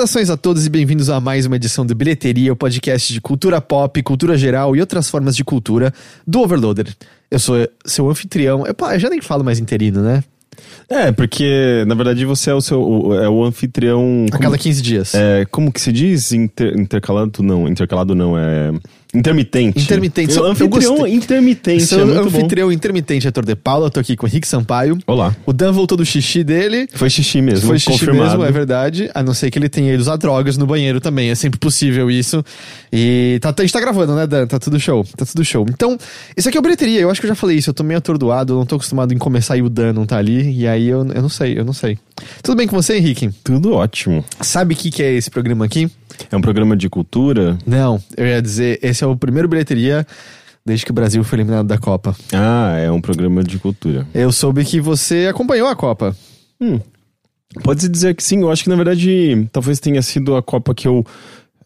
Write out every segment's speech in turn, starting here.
Saudações a todos e bem-vindos a mais uma edição do Bilheteria, o podcast de cultura pop, cultura geral e outras formas de cultura do Overloader. Eu sou seu anfitrião. Eu, já nem falo mais interino, né? É, porque na verdade você é o seu o- é o anfitrião. A cada 15 dias. É, como que se diz? Inter- intercalado não, intercalado não, é intermitente. Intermitente. Eu, Eu anfitrião gostei. intermitente, Seu é muito bom. anfitrião intermitente é Tor de Paula, eu tô aqui com o Henrique Sampaio. Olá. O Dan voltou do xixi dele. Foi xixi mesmo, Foi xixi confirmado. mesmo, é verdade. A não ser que ele tenha ido usar drogas no banheiro também. É sempre possível isso. E tá, a gente tá gravando, né, Dan? Tá tudo show. Tá tudo show. Então, isso aqui é o bilheteria. Eu acho que eu já falei isso. Eu tô meio atordoado. Eu não tô acostumado em começar e o Dan não tá ali. E aí eu, eu não sei, eu não sei. Tudo bem com você, Henrique? Tudo ótimo. Sabe o que, que é esse programa aqui? É um programa de cultura. Não, eu ia dizer, esse é o primeiro bilheteria desde que o Brasil foi eliminado da Copa. Ah, é um programa de cultura. Eu soube que você acompanhou a Copa. Hum. Pode-se dizer que sim, eu acho que na verdade talvez tenha sido a Copa que eu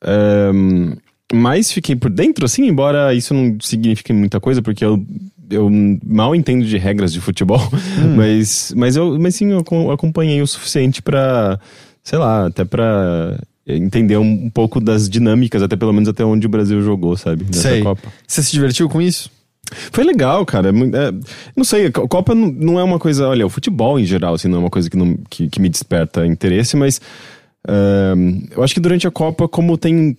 ehm, mais fiquei por dentro, assim, embora isso não signifique muita coisa, porque eu, eu mal entendo de regras de futebol, mas, mas, eu, mas sim, eu acom- acompanhei o suficiente pra, sei lá, até pra entender um, um pouco das dinâmicas, até pelo menos até onde o Brasil jogou, sabe, nessa Sei. Copa. Você se divertiu com isso? Foi legal, cara. É é, não sei, a Co- Copa não, é uma coisa. Olha, o futebol em geral, assim, não é uma coisa que, não, que, que me desperta interesse, mas. ahn, eu acho que durante a Copa, como tem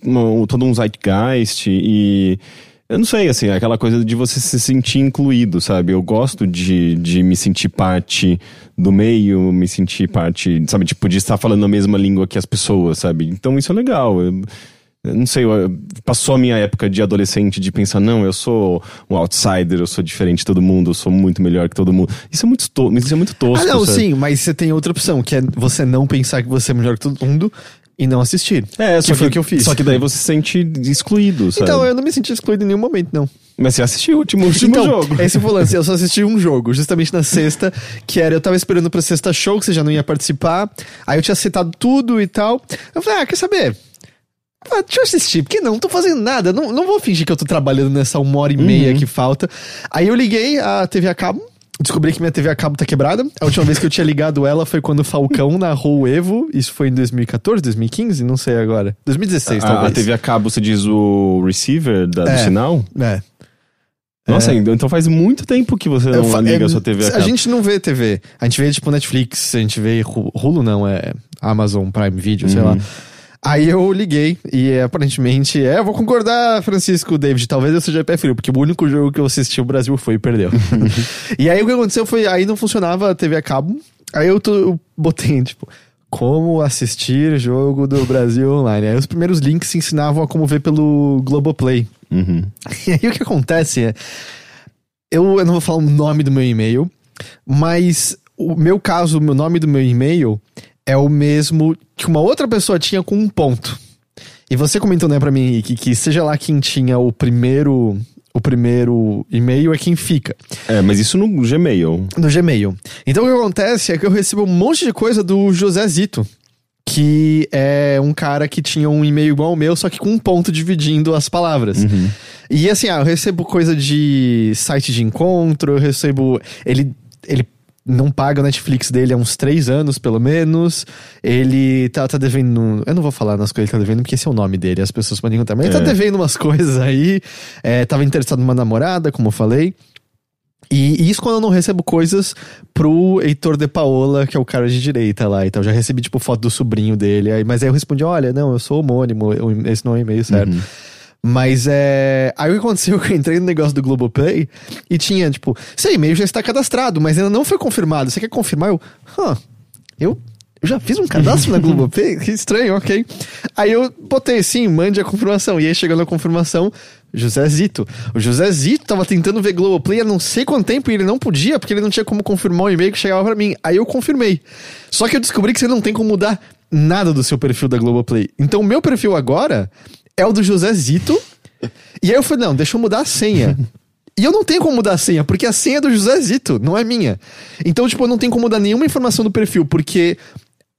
todo um zeitgeist e. Eu não sei, assim, aquela coisa de você se sentir incluído, sabe? Eu gosto de, de me sentir parte do meio, me sentir parte, sabe? Tipo, de estar falando a mesma língua que as pessoas, sabe? Então isso é legal. Eu- eu não sei, eu- passou a minha época de adolescente de pensar, não, eu sou um outsider, eu sou diferente de todo mundo, eu sou muito melhor que todo mundo. Isso é muito, to isso é muito tosco. Ah, não, sabe? sim, mas você tem outra opção, que é você não pensar que você é melhor que todo mundo e não assistir. É, só que foi o que eu fiz. Só que daí você se sente excluído, sabe? Então, eu não me senti excluído em nenhum momento, não. Mas você assistiu o último, o último então, jogo. esse foi o lance. Eu só assisti um jogo, justamente na sexta, que era, eu tava esperando pra sexta show, que você já não ia participar. Aí eu tinha citado tudo e tal. Eu falei, ah, quer saber? Ah, deixa eu assistir, porque não, não tô fazendo nada. Não, não vou fingir que eu tô trabalhando nessa uma hora e meia Uhum. que falta. Aí eu liguei a TV a cabo. Descobri que minha TV a cabo tá quebrada. A última vez que eu tinha ligado ela foi quando o Falcão narrou o Evo. Isso foi em 2014, 2015? Não sei agora. 2016, a, talvez. a TV a cabo, você diz o receiver da- do É. sinal? É. Nossa, É. então faz muito tempo que você não liga é, a sua TV a A cabo. gente não vê TV. A gente vê, tipo, Netflix, a gente vê Hulu, não, é Amazon Prime Video, sei Uhum. lá. Aí eu liguei e aparentemente, é, eu vou concordar, Francisco David, talvez eu seja pé frio, porque o único jogo que eu assisti o Brasil foi e perdeu. e aí o que aconteceu foi, aí não funcionava a TV a cabo, aí eu, tô- eu botei, tipo, como assistir jogo do Brasil online. Aí os primeiros links ensinavam a como ver pelo Globoplay. Uhum. E aí o que acontece é. Eu, eu não vou falar o nome do meu e-mail, mas o meu caso, o meu nome do meu e-mail é o mesmo que uma outra pessoa tinha com um ponto. E você comentou, né, pra mim, Henrique, que seja lá quem tinha o primeiro. O primeiro e-mail é quem fica É, mas isso no Gmail. no Gmail. Então o que acontece é que eu recebo um monte de coisa do José Zito. Que é um cara que tinha um e-mail igual ao meu, só que com um ponto dividindo as palavras. E assim, ah, eu recebo coisa de site de encontro, eu recebo. Ele, ele não paga o Netflix dele há uns três anos, pelo menos. Ele tá, tá devendo. Eu não vou falar nas coisas que ele tá devendo, porque esse é o nome dele, as pessoas podem encontrar. Mas ele tá É. devendo umas coisas aí. É, tava interessado numa namorada, como eu falei. E, e isso quando eu não recebo coisas pro Heitor de Paola, que é o cara de direita lá. Então eu já recebi, tipo, foto do sobrinho dele. Aí, mas aí eu respondi: olha, não, eu sou homônimo, esse não é o e-mail certo. Mas é. Aí o que aconteceu? Eu entrei no negócio do Globoplay e tinha, tipo, seu e-mail já está cadastrado, mas ainda não foi confirmado. Você quer confirmar? Eu. Hã, eu. Eu já fiz um cadastro na Globoplay? Que estranho, ok. Aí eu botei sim, mande a confirmação. E aí chegou na confirmação, José Zito. O José Zito tava tentando ver Globoplay há não sei quanto tempo e ele não podia, porque ele não tinha como confirmar o e-mail que chegava pra mim. Aí eu confirmei. Só que eu descobri que você não tem como mudar nada do seu perfil da Globoplay. Então o meu perfil agora é o do José Zito. E aí eu falei, não, deixa eu mudar a senha. E eu não tenho como mudar a senha, porque a senha é do José Zito, não é minha. Então, tipo, eu não tenho como mudar nenhuma informação do perfil, porque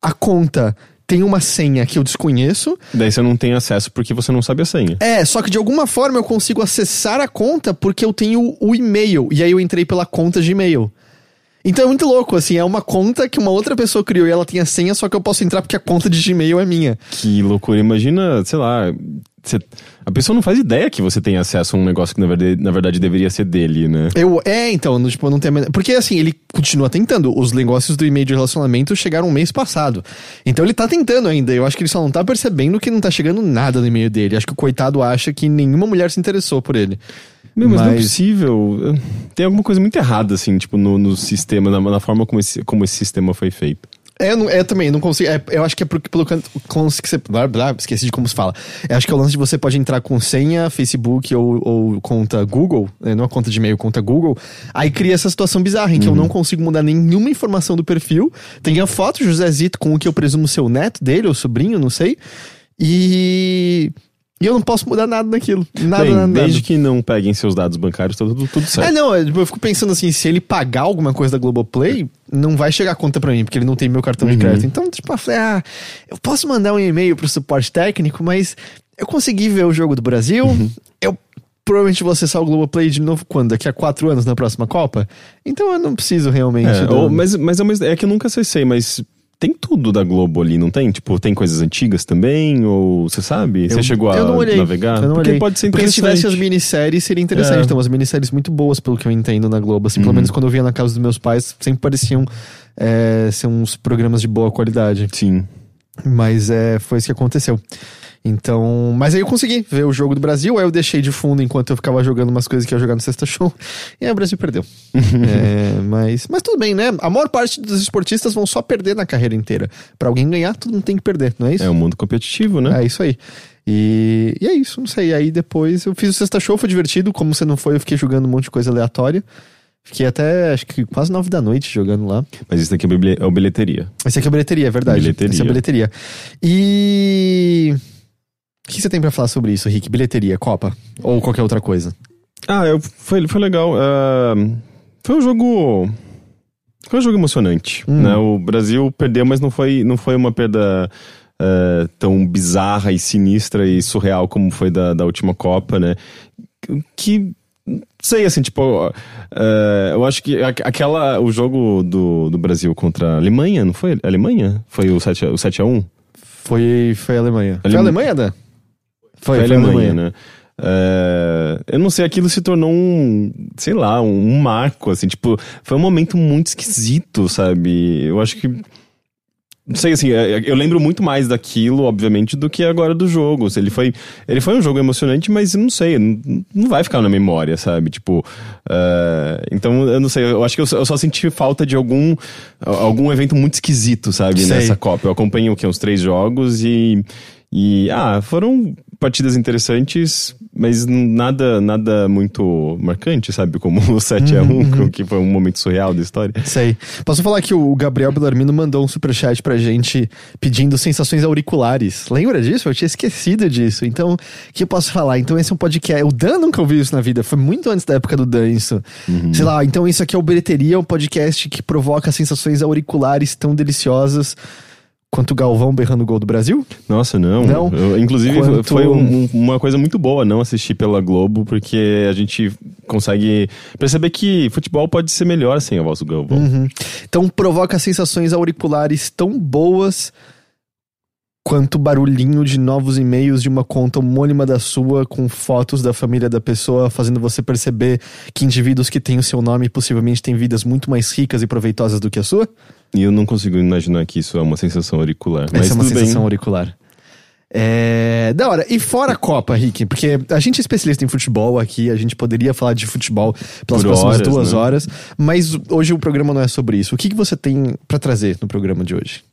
a conta tem uma senha que eu desconheço. Daí você não tem acesso porque você não sabe a senha. É, só que de alguma forma eu consigo acessar a conta porque eu tenho o e-mail. E aí eu entrei pela conta de e-mail. Então é muito louco, assim, é uma conta que uma outra pessoa criou e ela tem a senha, só que eu posso entrar porque a conta de Gmail é minha. Que loucura. Imagina, sei lá. Você, a pessoa não faz ideia que você tem acesso a um negócio que na verdade, na verdade deveria ser dele, né? Eu, é, então, no, tipo, não tem Porque assim, ele continua tentando. Os negócios do e-mail de relacionamento chegaram um mês passado. Então ele tá tentando ainda. Eu acho que ele só não tá percebendo que não tá chegando nada no e-mail dele. Acho que o coitado acha que nenhuma mulher se interessou por ele. Meu, mas, não é Mas- possível. Tem alguma coisa muito errada, assim, tipo, no, no sistema, na, na forma como esse, como esse sistema foi feito. É, eu não- é também, não consigo. é, eu acho que é porque pelo canto- lance que você. Blá, blá, esqueci de como se fala. Eu acho que é o lance de você pode entrar com senha, Facebook ou, ou conta Google, né, não a conta de e-mail, conta Google. Aí cria essa situação bizarra em que eu não consigo mudar nenhuma informação do perfil. Tem a foto José Zito com o que eu presumo ser o neto dele, ou sobrinho, não sei. E. E eu não posso mudar nada daquilo. Nada, Bem, nada, nada. desde que não peguem seus dados bancários, tá tudo, tudo certo. É, não, eu eu fico pensando assim, se ele pagar alguma coisa da Globoplay, não vai chegar a conta pra mim, porque ele não tem meu cartão de crédito. Então, tipo, eu falei, ah, eu posso mandar um e-mail pro suporte técnico, mas eu consegui ver o jogo do Brasil, eu provavelmente vou acessar o Globoplay de novo quando? Daqui a quatro anos na próxima Copa? Então eu não preciso realmente. É, do- ou- mas mas é, uma- é que eu nunca acessei, mas tem tudo da Globo ali, não tem? Tipo, tem coisas antigas também? Ou você sabe? você chegou a eu não olhei, navegar? Eu não Porque olhei. pode ser Porque se interessante. tivesse as minisséries, seria interessante. É. Então, as minisséries muito boas, pelo que eu entendo, na Globo. Assim, Pelo Uhum. menos quando eu via na casa dos meus pais, sempre pareciam é, ser uns programas de boa qualidade. Sim. Mas é, foi isso que aconteceu. Então, mas aí eu consegui ver o jogo do Brasil, aí eu deixei de fundo enquanto eu ficava jogando umas coisas que eu ia jogar no Sexta Show, e aí o Brasil perdeu. É, mas, mas tudo bem, né? A maior parte dos esportistas vão só perder na carreira inteira. Pra alguém ganhar, todo mundo tem que perder, não é isso? É um mundo competitivo, né? É isso aí. E, e é isso, não sei. Aí depois eu fiz o Sexta Show, foi divertido. Como você não foi, eu fiquei jogando um monte de coisa aleatória. Fiquei até, acho que quase nove da noite jogando lá. Mas isso daqui é é o bilheteria. Esse aqui é bilheteria, é verdade. Bilheteria. Esse é bilheteria. E. O que você tem pra falar sobre isso, Rick? Bilheteria, Copa? Ou qualquer outra coisa? Ah, eu, foi, foi legal. ah, foi um jogo. Foi um jogo emocionante. Hum. Né? O Brasil perdeu, mas não foi, não foi uma perda ah, tão bizarra e sinistra e surreal como foi da, da última Copa, né? Que. Sei, assim, tipo. ah, eu acho que aquela. O jogo do, do Brasil contra a Alemanha, não foi? A Alemanha? Foi o 7 a, o 7x1? Foi, foi a Alemanha. Foi a Alema- Alemanha, Dan? Foi, a Alemanha, né? É, eu não sei, aquilo se tornou um, sei lá, um, um marco, assim, tipo, foi um momento muito esquisito, sabe? Eu acho que. Não sei, assim, é, eu lembro muito mais daquilo, obviamente, do que agora do jogo. Ele foi, ele foi um jogo emocionante, mas não sei, não, não vai ficar na memória, sabe? Tipo, é, então eu não sei, eu acho que eu, só- eu só senti falta de algum, algum evento muito esquisito, sabe? Sei. Nessa Copa. Eu acompanhei o que? Uns três jogos e. E, ah, foram partidas interessantes, mas nada nada muito marcante, sabe? Como o 7x1, que foi um momento surreal da história. Sei. Posso falar que o Gabriel Bellarmino mandou um superchat pra gente pedindo sensações auriculares. Lembra disso? Eu tinha esquecido disso. Então, o que eu posso falar? Então, esse é um podcast. O Dan nunca ouviu isso na vida. Foi muito antes da época do Dan isso. Sei lá, então isso aqui é o Bilheteria, um podcast que provoca sensações auriculares tão deliciosas quanto o Galvão berrando o gol do Brasil? Nossa, não. Não? Eu- inclusive, Quanto- foi um- um- uma coisa muito boa não assistir pela Globo, porque a gente consegue perceber que futebol pode ser melhor sem a voz do Galvão. Uhum. Então provoca sensações auriculares tão boas quanto o barulhinho de novos e-mails de uma conta homônima da sua com fotos da família da pessoa, fazendo você perceber que indivíduos que têm o seu nome possivelmente têm vidas muito mais ricas e proveitosas do que a sua? E eu não consigo imaginar que isso é uma sensação auricular. mas Essa é uma sensação bem. auricular. É. Da hora. E fora a Copa, Rick, porque a gente é especialista em futebol aqui, a gente poderia falar de futebol pelas Por próximas horas, duas né? horas, mas hoje o programa não é sobre isso. O que, que você tem pra trazer no programa de hoje?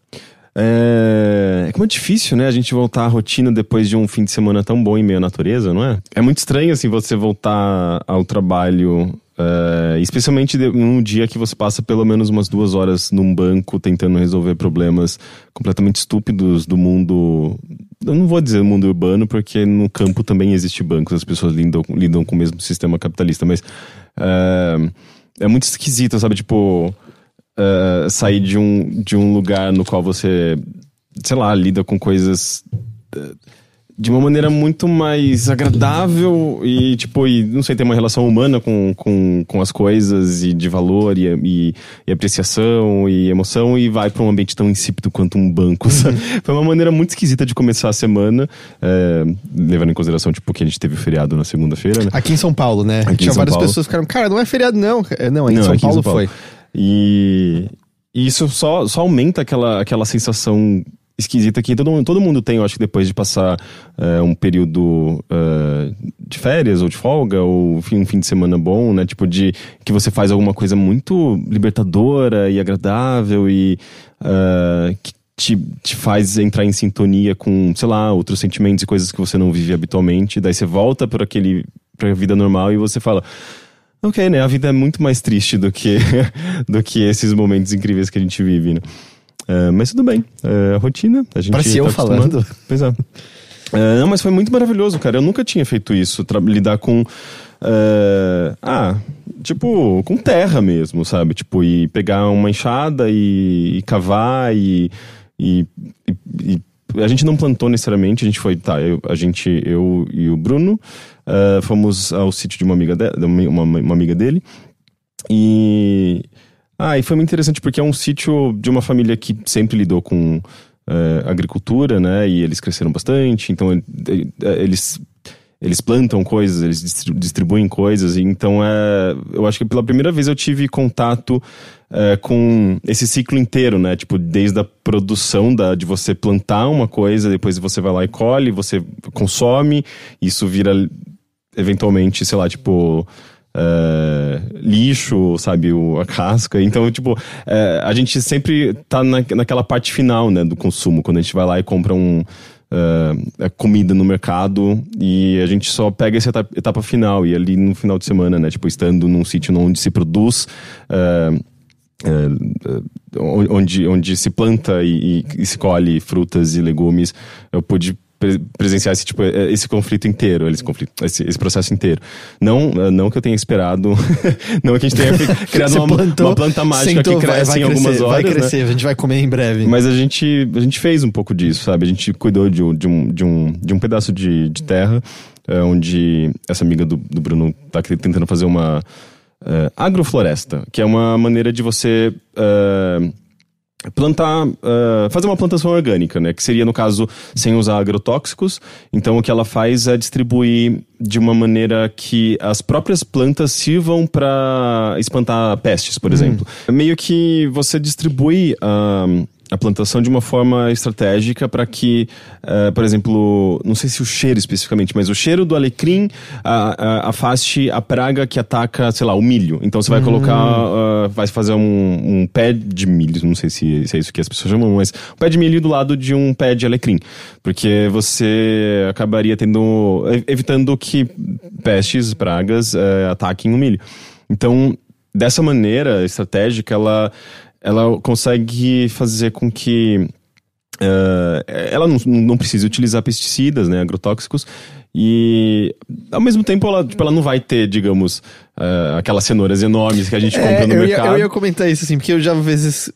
É... é como é difícil, né? A gente voltar à rotina depois de um fim de semana tão bom em meio à natureza, não é? É muito estranho, assim, você voltar ao trabalho, é, especialmente num dia que você passa pelo menos umas duas horas num banco tentando resolver problemas completamente estúpidos do mundo. Eu não vou dizer mundo urbano, porque no campo também existe bancos, as pessoas lidam, lidam com o mesmo sistema capitalista, mas. é, é muito esquisito, sabe? Tipo, uh, sair de um, de um lugar no qual você, sei lá, lida com coisas uh, de uma maneira muito mais agradável e, tipo, e, não sei, tem uma relação humana com, com, com as coisas e de valor e, e, e apreciação e emoção e vai para um ambiente tão insípido quanto um banco, sabe? Foi uma maneira muito esquisita de começar a semana, é, levando em consideração, tipo, que a gente teve o feriado na segunda-feira, né? Aqui em São Paulo, né? Aqui Tinha várias Paulo. pessoas que ficaram, cara, não é feriado não. É, Não, em Não, São aqui em Paulo São Paulo. foi. E, e isso só, só aumenta aquela, aquela sensação esquisita que todo, mundo- todo mundo tem, eu acho que depois de passar é, um período é, de férias ou de folga, ou um fim de semana bom, né? Tipo, de que você faz alguma coisa muito libertadora e agradável e é, que te, te faz entrar em sintonia com, sei lá, outros sentimentos e coisas que você não vive habitualmente. Daí você volta para aquele pra vida normal e você fala. Ok, né? A vida é muito mais triste do que, do que esses momentos incríveis que a gente vive, né? É, mas tudo bem. A rotina, a gente Parece eu tá acostumado. falando. Pois é. É, não, mas foi muito maravilhoso, cara. Eu nunca tinha feito isso, lidar com. ah, tipo, com terra mesmo, sabe? Tipo, e pegar uma enxada e, e cavar e, e, e- a gente não plantou necessariamente, a gente foi, tá, eu, a gente, eu e o Bruno, eh, fomos ao sítio de uma amiga, de, de uma, uma amiga dele, e, ah, e foi muito interessante porque é um sítio de uma família que sempre lidou com eh, agricultura, né, e eles cresceram bastante, então eh, eh, eles eles plantam coisas, eles distri- distribuem coisas, então é, eu acho que pela primeira vez eu tive contato com esse ciclo inteiro, né? Tipo, desde a produção da, de você plantar uma coisa, depois você vai lá e colhe, você consome, isso vira eventualmente, sei lá, tipo. É, lixo, sabe, o, a casca. Então, tipo, é, a gente sempre tá na, naquela parte final, né, do consumo, quando a gente vai lá e compra um, é, comida no mercado e a gente só pega essa etapa, etapa final e ali no final de semana, né, tipo, estando num sítio onde se produz. é, onde, onde se planta e, e- e se colhe frutas e legumes, eu pude presenciar esse tipo é, esse conflito inteiro, esse conflito, esse, esse processo inteiro. Não, é, não que eu tenha esperado, não que a gente tenha criado uma, plantou, uma planta mágica sentou, que vai- cresce vai em algumas crescer, horas, Vai né? crescer, a gente vai comer em breve. Mas a gente, a gente fez um pouco disso, sabe? A gente cuidou de, um- de, um, de, um, de um pedaço de, de terra, é, onde essa amiga do, do Bruno tá aqui tentando fazer uma agrofloresta, que é uma maneira de você plantar, é, fazer uma plantação orgânica, né? Que seria, no caso, sem usar agrotóxicos. Então, o que ela faz é distribuir de uma maneira que as próprias plantas sirvam para espantar pestes, por exemplo. Meio que você distribui a a plantação de uma forma estratégica para que, eh, por exemplo, não sei se o cheiro especificamente, mas o cheiro do alecrim ah, ah, afaste a praga que ataca, sei lá, o milho. Então você vai colocar, ah, vai fazer um, um pé de milho, não sei se, se é isso que as pessoas chamam, mas um pé de milho do lado de um pé de alecrim, porque você acabaria tendo, ev- evitando que pestes, pragas eh, ataquem o milho. Então, dessa maneira estratégica, ela, ela consegue fazer com que eh, ela não, não precise utilizar pesticidas, né, agrotóxicos, e ao mesmo tempo ela, tipo, ela não vai ter, digamos, eh, aquelas cenouras enormes que a gente compra no É, eu, ia, mercado. eu ia comentar isso, assim, porque eu já às vezes.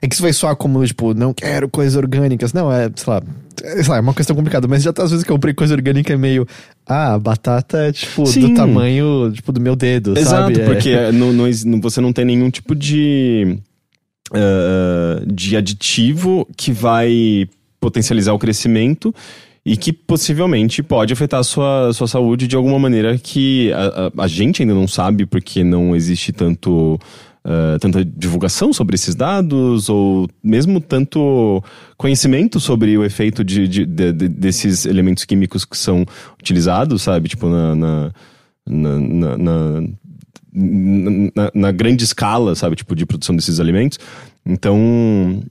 É que isso vai soar como, tipo, não quero coisas orgânicas. Não, é, sei lá, é, sei lá, é uma questão complicada, mas já tá, às vezes que eu comprei coisa orgânica é meio. Ah, a batata é, tipo, Sim. do tamanho, tipo, do meu dedo, Exato, sabe? É. porque não- você não tem nenhum tipo de, eh, de aditivo que vai potencializar o crescimento e que possivelmente pode afetar a sua, sua saúde de alguma maneira que a, a- a gente ainda não sabe porque não existe tanto. Eh, tanta divulgação sobre esses dados ou mesmo tanto conhecimento sobre o efeito de, de- de- de- desses elementos químicos que são utilizados, sabe? Tipo, na- na- na, na, na, na- grande escala, sabe, tipo, de produção desses alimentos. Então,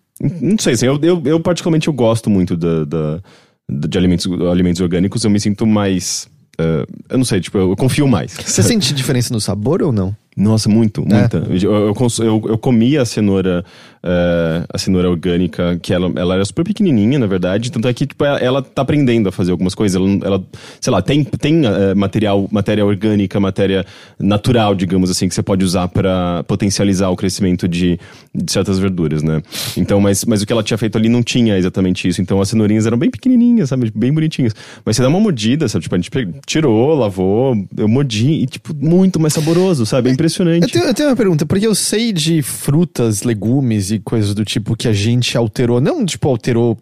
não sei, assim, eu, eu, eu particularmente eu gosto muito da, da- de alimentos, alimentos orgânicos, eu me sinto mais, eh, eu não sei, tipo, eu, eu confio mais. Você sente diferença no sabor ou não? Nossa, muito, muita. Eu, eu, eu, eu comia a cenoura, eh, a cenoura orgânica, que ela, ela era super pequenininha, na verdade. Tanto é que tipo, ela, ela tá aprendendo a fazer algumas coisas. Ela, ela sei lá, tem, tem eh, material, matéria orgânica, matéria natural, digamos assim, que você pode usar para potencializar o crescimento de, de certas verduras, né? Então, mas, mas o que ela tinha feito ali não tinha exatamente isso. Então as cenourinhas eram bem pequenininhas, sabe? Bem bonitinhas. Mas você dá uma mordida, sabe? Tipo, a gente tirou, lavou, eu mordi e, tipo, muito mais saboroso, sabe? É impressionante. Eu tenho, eu tenho uma pergunta, porque eu sei de frutas, legumes e coisas do tipo que a gente alterou, não tipo alterou.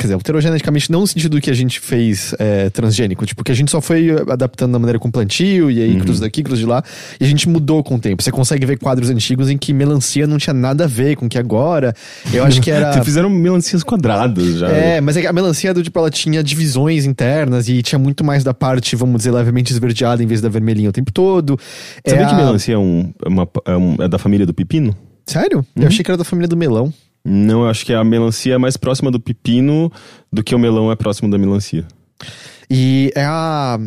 Quer dizer, alterou geneticamente, não no sentido que a gente fez é, transgênico, tipo, que a gente só foi adaptando da maneira com plantio, e aí cruz daqui, cruz de lá, e a gente mudou com o tempo. Você consegue ver quadros antigos em que melancia não tinha nada a ver com o que agora. Eu acho que era. Vocês fizeram melancias quadradas já. É, mas é a melancia do tipo, ela tinha divisões internas e tinha muito mais da parte, vamos dizer, levemente esverdeada em vez da vermelhinha o tempo todo. Sabia É que a- melancia é, um, é, uma- é um- é da família do pepino? Sério? Eu achei que era da família do melão. Não, eu acho que a melancia é mais próxima do pepino do que o melão é próximo da melancia. E é a.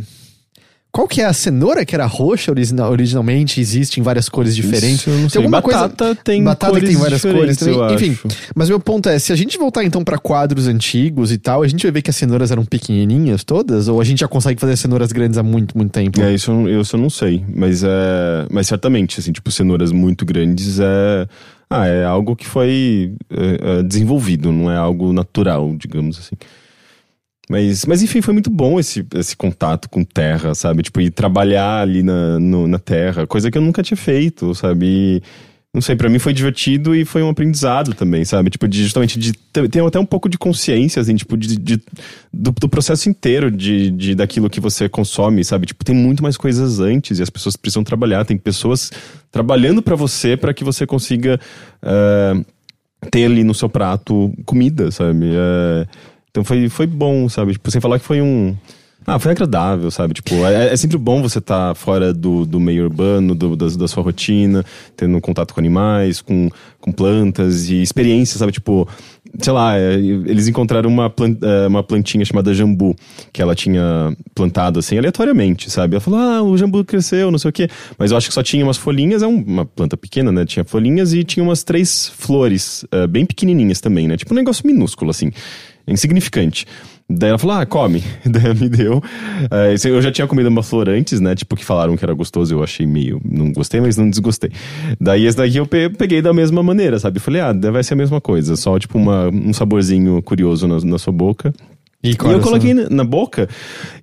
Qual que é a cenoura que era roxa origina- originalmente? Existe em várias cores diferentes. Isso eu não sei. alguma Batata tem Batata que tem várias cores também. Enfim, mas meu ponto é: se a gente voltar então pra quadros antigos e tal, a gente vai ver que as cenouras eram pequenininhas todas? Ou a gente já consegue fazer cenouras grandes há muito, muito tempo? É, isso eu, eu isso eu não sei, mas é, mas certamente, assim, tipo, cenouras muito grandes é, ah, é algo que foi é, é, desenvolvido, não é algo natural, digamos assim. Mas, mas enfim, foi muito bom esse, esse contato com terra, sabe? Tipo, ir trabalhar ali na, no- na terra, coisa que eu nunca tinha feito, sabe? E, não sei, pra mim foi divertido e foi um aprendizado também, sabe? Tipo, de, justamente de ter, até um pouco de consciência, assim, tipo, de, de- do, do processo inteiro de, de, daquilo que você consome, sabe? Tipo, tem muito mais coisas antes e as pessoas precisam trabalhar, tem pessoas trabalhando pra você para que você consiga eh, ter ali no seu prato comida, sabe? É, então foi, foi bom, sabe? Tipo, sem falar que foi um. Ah, foi agradável, sabe? Tipo, é, é sempre bom você estar fora do, do meio urbano, do, da, da sua rotina, tendo contato com animais, com, com plantas e experiências, sabe? Tipo, sei lá, é, eles encontraram uma, é, uma plantinha chamada jambu, que ela tinha plantado assim aleatoriamente, sabe? Ela falou, ah, o jambu cresceu, não sei o quê. Mas eu acho que só tinha umas folhinhas, é um- uma planta pequena, né? Tinha folhinhas e tinha umas três flores, é, bem pequenininhas também, né? Tipo um negócio minúsculo, assim, insignificante. Daí ela falou, ah, come. Daí ela me deu. É, isso eu já tinha comido uma flor antes, né? Tipo, que falaram que era gostoso, eu achei meio. Não gostei, mas não desgostei. Daí esse daqui eu pe- peguei da mesma maneira, sabe? Falei, ah, vai ser a mesma coisa, só tipo uma, um saborzinho curioso na, na sua boca. E eu coloquei na, na boca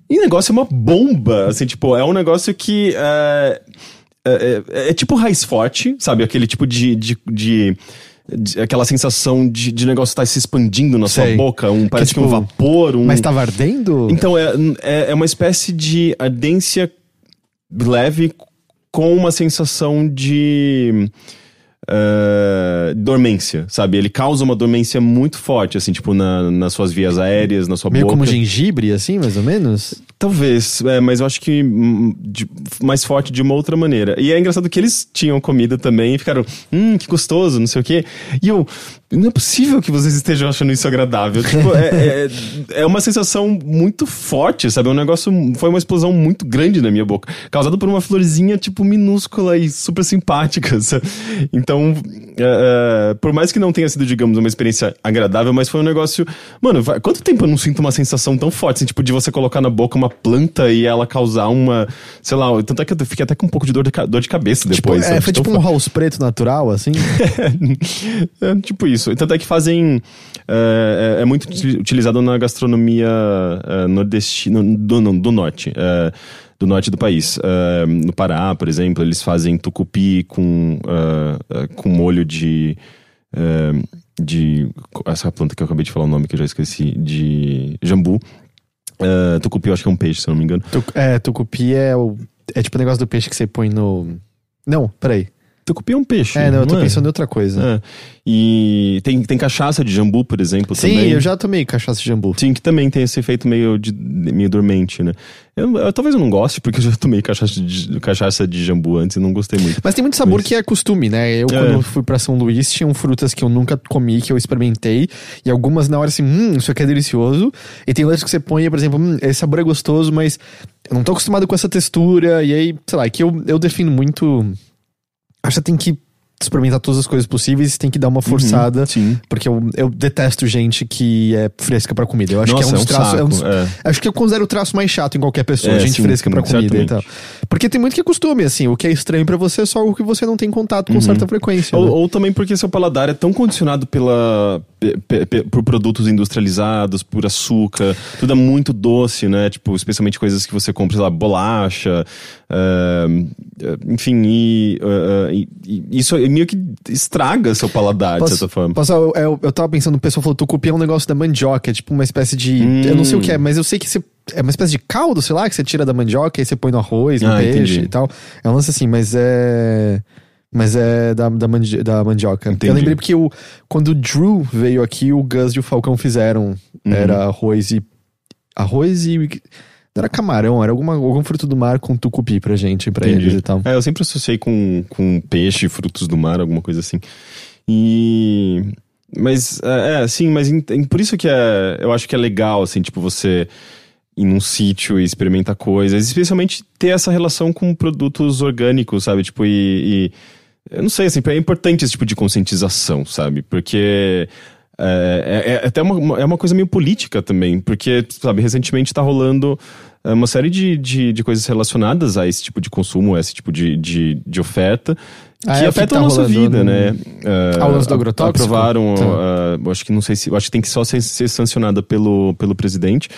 e o negócio é uma bomba, assim, tipo, é um negócio que é, é, é- é tipo raiz forte, sabe? Aquele tipo de, de- de- aquela sensação de, de negócio estar se expandindo na Sei. sua boca, um, parece que, tipo, um vapor, um... Mas tava ardendo? Então, é, é, é uma espécie de ardência leve com uma sensação de eh, dormência, sabe? Ele causa uma dormência muito forte, assim, tipo, na, nas suas vias aéreas, na sua Meio boca. como gengibre, assim, mais ou menos? Talvez, é, mas eu acho que hum, de- mais forte de uma outra maneira. E é engraçado que eles tinham comida também e ficaram, hum, que gostoso, não sei o quê. E eu, não é possível que vocês estejam achando isso agradável. Tipo, é, é, é uma sensação muito forte, sabe? Um negócio, foi uma explosão muito grande na minha boca, causada por uma florzinha, tipo, minúscula e super simpática, sabe? Então, é, é, por mais que não tenha sido, digamos, uma experiência agradável, mas foi um negócio. Mano, vai- quanto tempo eu não sinto uma sensação tão forte, assim, tipo, de você colocar na boca uma planta e ela causar uma. Sei lá, tanto é que eu fiquei até com um pouco de dor de, dor de cabeça Tipo, depois. é, sabe? foi Tão tipo um house preto natural, assim? é, tipo isso. Tanto é que fazem. É, é- é muito uti- utilizado na gastronomia é, nordestina. Do, não, do norte. é, do norte do país. É, no Pará, por exemplo, eles fazem tucupi com, é, com molho de. de. Essa planta que eu acabei de falar o nome que eu já esqueci. De jambu. Tucupi eu acho que é um peixe, se eu não me engano. Tu- é, tucupi é o. É tipo o negócio do peixe que você põe no. Não, peraí. Tucupi é um peixe. É, não, eu tô é? pensando em outra coisa. É. E tem, tem cachaça de jambu, por exemplo, Sim, também. eu já tomei cachaça de jambu. Sim, que também tem esse efeito meio, de, meio dormente, né? Eu, eu- talvez eu não goste, porque eu já tomei cachaça de, cachaça de jambu antes e não gostei muito. Mas tem muito sabor Mas- que é costume, né? Eu, É. quando fui pra São Luís, tinham frutas que eu nunca comi, que eu experimentei. E algumas na hora assim, hum, isso aqui é delicioso. E tem outras que você põe, por exemplo, hum, esse sabor é gostoso, mas eu não tô acostumado com essa textura, e aí, sei lá, é que eu, eu defino muito. Acho que tem que experimentar todas as coisas possíveis, tem que dar uma forçada. sim. Porque eu, eu detesto gente que é fresca pra comida. Eu acho Nossa, que é um, é traço. é um dos- saco, é. Acho que eu considero o traço mais chato em qualquer pessoa, É, gente sim, fresca pra sim, comida e tal. Porque tem muito que é costume, assim. O que é estranho pra você é só o que você não tem contato Uhum. com certa frequência. Ou, né? ou também porque seu paladar é tão condicionado pela, pe- pe- pe- por produtos industrializados, por açúcar, tudo é muito doce, né? Tipo, especialmente coisas que você compra, sei lá, bolacha, ah, enfim, e, e- e isso meio que estraga seu paladar, de certa forma. Posso, eu, eu, eu tava pensando, o pessoal falou, tucupi é um negócio da mandioca, é tipo uma espécie de. Hum. Eu não sei o que é, mas eu sei que você. É uma espécie de caldo, sei lá, que você tira da mandioca e você põe no arroz, no Ah, peixe entendi. e tal. É um lance assim, mas é. Mas é da, da, mandi- da mandioca. Entendi. Eu lembrei porque o, quando o Drew veio aqui, o Gus e o Falcão fizeram. Uhum. Era arroz e. Arroz e. Não era camarão, era alguma, algum fruto do mar com tucupi pra gente, pra Entendi. eles e tal. É, eu sempre associei com, com peixe, frutos do mar, alguma coisa assim. E. Mas, é, é, sim, mas em- em- por isso que é, eu acho que é legal, assim, tipo, você ir num sítio e experimentar coisas, especialmente ter essa relação com produtos orgânicos, sabe? Tipo, e. e- eu não sei, assim, é importante esse tipo de conscientização, sabe? Porque. É, é- é até uma, é uma coisa meio política também, porque, sabe, recentemente tá rolando é, uma série de, de, de coisas relacionadas a esse tipo de consumo, a esse tipo de, de, de oferta, Ah, que é o que afetam tá a nossa vida, no- né? É, o lance do agrotóxico? Aprovaram, ah, eu acho que não sei se, acho que tem que só ser, ser sancionada pelo, pelo presidente.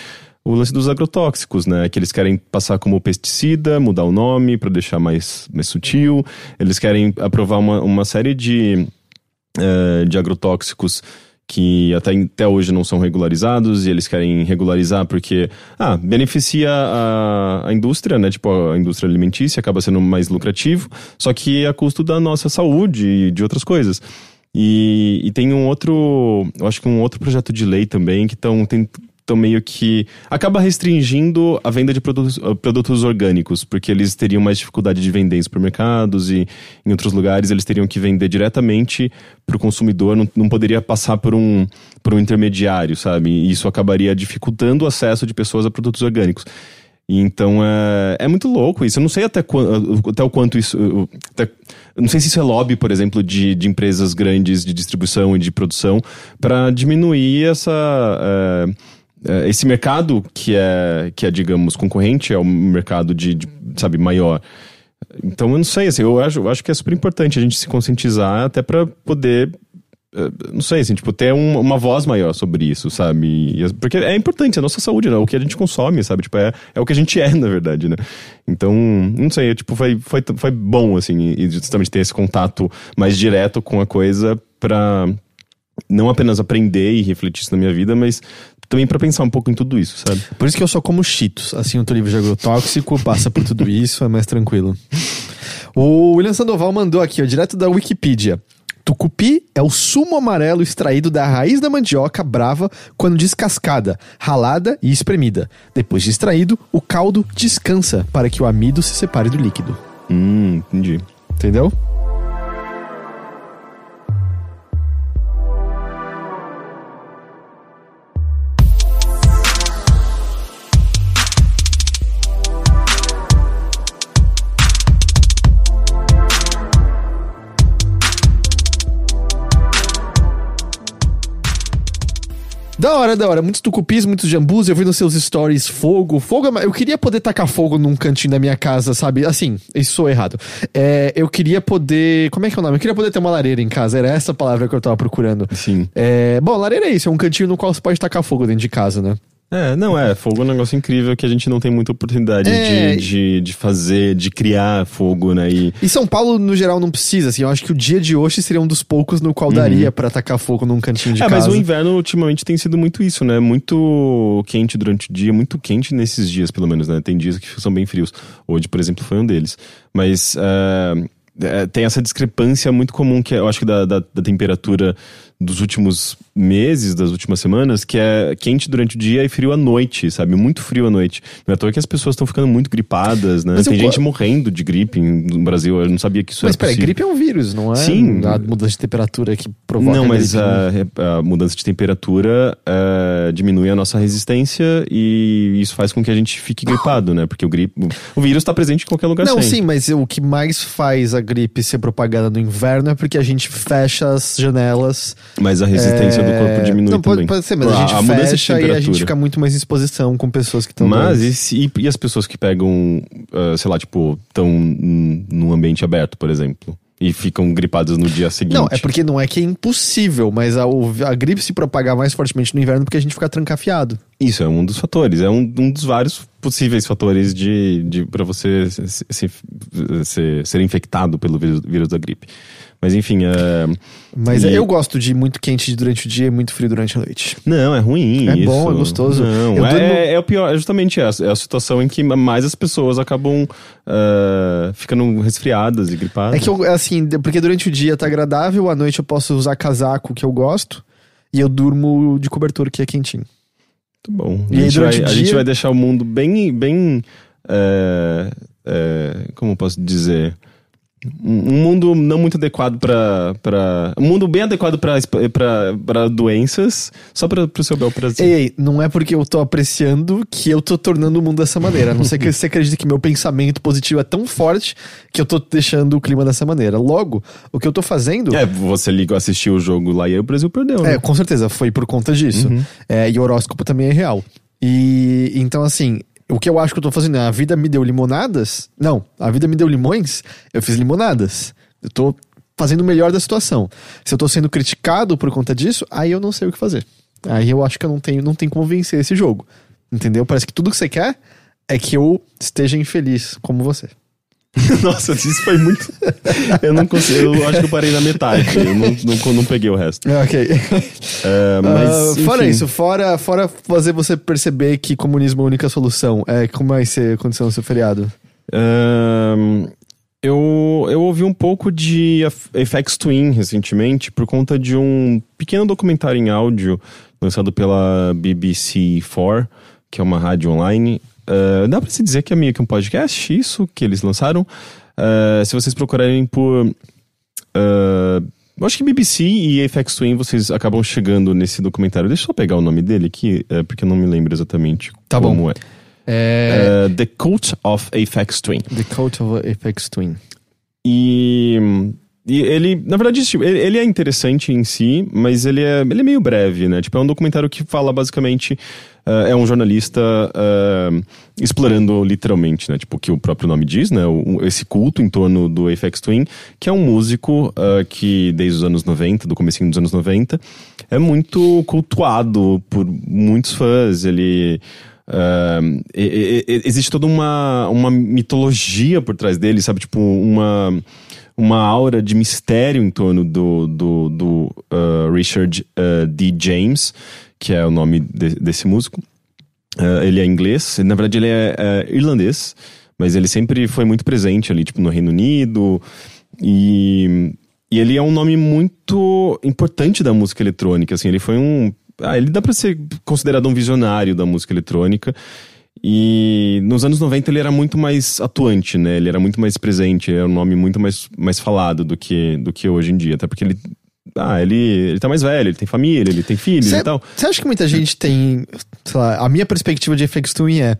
O lance dos agrotóxicos, né? Que eles querem passar como pesticida, mudar o nome para deixar mais, mais sutil. Eles querem aprovar uma, uma série de, eh, de agrotóxicos que até, até hoje não são regularizados e eles querem regularizar porque ah, beneficia a, a indústria, né? Tipo, a indústria alimentícia acaba sendo mais lucrativo, só que a custo da nossa saúde e de outras coisas. E, e tem um outro, eu acho que um outro projeto de lei também que estão então meio que acaba restringindo a venda de produtos, uh, produtos orgânicos, porque eles teriam mais dificuldade de vender em supermercados e em outros lugares eles teriam que vender diretamente para o consumidor, não, não poderia passar por um, por um intermediário, sabe? E isso acabaria dificultando o acesso de pessoas a produtos orgânicos. Então é, é muito louco isso. Eu não sei até, quan- até o quanto isso. eu- até- não sei se isso é lobby, por exemplo, de, de empresas grandes de distribuição e de produção para diminuir essa. é, esse mercado que é, que é, digamos, concorrente é um mercado de, de, sabe, maior. Então eu não sei, assim, eu acho, eu acho que é super importante a gente se conscientizar até para poder eh, não sei, assim, tipo, ter um- uma voz maior sobre isso, sabe? E porque é importante, é a nossa saúde, né? O que a gente consome, sabe? Tipo, é, é o que a gente é, na verdade, né? Então, não sei, tipo, foi, foi, foi bom, assim, e justamente ter esse contato mais direto com a coisa pra não apenas aprender e refletir isso na minha vida, mas também pra pensar um pouco em tudo isso, sabe? Por isso que eu só como cheetos. Assim, eu tô livre de agrotóxico, passa por tudo isso, é mais tranquilo. O William Sandoval mandou aqui, ó, direto da Wikipedia. Tucupi é o sumo amarelo extraído da raiz da mandioca brava quando descascada, ralada e espremida. Depois de extraído, o caldo descansa para que o amido se separe do líquido. Hum, entendi. Entendeu? Da hora, da hora. Muitos tucupis, muitos jambus. Eu vi nos seus stories fogo. Fogo, é eu queria poder tacar fogo num cantinho da minha casa, sabe? Assim, isso sou errado. É, eu queria poder. Como é que é o nome? Eu queria poder ter uma lareira em casa. Era essa palavra que eu tava procurando. Sim. É, bom, lareira é isso. É um cantinho no qual você pode tacar fogo dentro de casa, né? É, não, é, fogo é um negócio incrível que a gente não tem muita oportunidade É. de, de, de fazer, de criar fogo, né? E, E São Paulo, no geral, não precisa, assim. Eu acho que o dia de hoje seria um dos poucos no qual daria pra tacar fogo num cantinho de é, casa. mas o inverno ultimamente tem sido muito isso, né? Muito quente durante o dia, muito quente nesses dias, pelo menos, né? Tem dias que são bem frios. Hoje, por exemplo, foi um deles. Mas, é, é, tem essa discrepância muito comum que é, eu acho que da, da, da, temperatura dos últimos meses, das últimas semanas, que é quente durante o dia e frio à noite, sabe? Muito frio à noite. Não é à toa que as pessoas estão ficando muito gripadas, né? Mas tem gente morrendo de gripe no Brasil. Eu não sabia que isso mas, era peraí, gripe é um vírus, não é? Sim. A mudança de temperatura que provoca Não, mas a, a, a, mudança de temperatura uh, diminui a nossa resistência e isso faz com que a gente fique gripado, né? Porque o, gripe, o vírus está presente em qualquer lugar Não, sempre. sim, mas o que mais faz a gripe ser propagada no inverno é porque a gente fecha as janelas. Mas a resistência é... do corpo diminui Não, também. Pode, ser, mas a, a gente a fecha e a gente fica muito mais em exposição com pessoas que estão Mas e, e, as pessoas que pegam, uh, sei lá, tipo, estão num ambiente aberto, por exemplo? e ficam gripadas no dia seguinte. Não, é porque não é que é impossível, mas a, a gripe se propagar mais fortemente no inverno porque a gente fica trancafiado. Isso é um dos fatores, é um, um dos vários possíveis fatores de, de para você se, se, se, ser infectado pelo vírus, vírus da gripe. Mas enfim. Uh, Mas e... eu gosto de muito quente durante o dia e muito frio durante a noite. Não, é ruim. É isso. bom, é gostoso. Não, é, durmo... é, o pior, é justamente essa. É a situação em que mais as pessoas acabam uh, ficando resfriadas e gripadas. É que eu, assim, porque durante o dia tá agradável, à noite eu posso usar casaco que eu gosto e eu durmo de cobertura que é quentinho. Muito bom. A, gente vai, dia... a gente vai deixar o mundo bem. bem uh, como posso dizer? Um mundo não muito adequado para um mundo bem adequado para doenças só para o seu bel prazer. Ei, não é porque eu tô apreciando que eu tô tornando o mundo dessa maneira. A não ser que você acredite que meu pensamento positivo é tão forte que eu tô deixando o clima dessa maneira. Logo, o que eu tô fazendo. É, você ligou, assistiu o jogo lá e aí o Brasil perdeu, né? É, com certeza, foi por conta disso. Uhum. É, e o horóscopo também é real. E então, assim, o que eu acho que eu tô fazendo é a vida me deu limonadas. Não, a vida me deu limões, eu fiz limonadas. Eu tô fazendo o melhor da situação. Se eu tô sendo criticado por conta disso, aí eu não sei o que fazer. Aí eu acho que eu não tenho, não tenho como vencer esse jogo. Entendeu? Parece que tudo que você quer é que eu esteja infeliz como você. Nossa, isso foi muito. eu não consigo. Eu acho que eu parei na metade. Eu não, não, não peguei o resto. É, ok. Uh, mas, uh, fora isso, fora, fora fazer você perceber que comunismo é a única solução, é, como vai ser aconteceu no seu feriado? Uh, eu, eu ouvi um pouco de FX Twin recentemente por conta de um pequeno documentário em áudio lançado pela BBC4, que é uma rádio online, Uh, dá pra se dizer que é meio que um podcast, isso que eles lançaram. Uh, se vocês procurarem por. Uh, eu acho que BBC e FX Twin vocês acabam chegando nesse documentário. Deixa eu só pegar o nome dele aqui, porque eu não me lembro exatamente tá como bom. é. é... The Cult of Apex Twin. The Cult of Apex Twin. E, e ele, na verdade, ele, é interessante em si, mas ele é, ele é meio breve, né? Tipo, é um documentário que fala basicamente uh, é um jornalista uh, explorando literalmente, né? Tipo, o que o próprio nome diz, né? O, esse culto em torno do Apex Twin, que é um músico uh, que desde os anos 90, do comecinho dos anos 90, é muito cultuado por muitos fãs. Ele... Uh, existe toda uma, uma mitologia por trás dele, sabe? Tipo, uma, uma aura de mistério em torno do, do, do uh, Richard uh, D. James, que é o nome de, desse músico. Uh, ele é inglês, na verdade ele é, é, irlandês, mas ele sempre foi muito presente ali, tipo, no Reino Unido. E, e ele é um nome muito importante da música eletrônica, assim, ele foi um... Ah, ele dá pra ser considerado um visionário da música eletrônica. E nos anos 90 ele era muito mais atuante, né? Ele era muito mais presente, era um nome muito mais, mais falado do que, do que hoje em dia. Até porque ele ah, ele, ele tá mais velho, ele tem família, ele tem filhos cê, e tal. Você acha que muita gente tem. Sei lá, a minha perspectiva de FX Twin é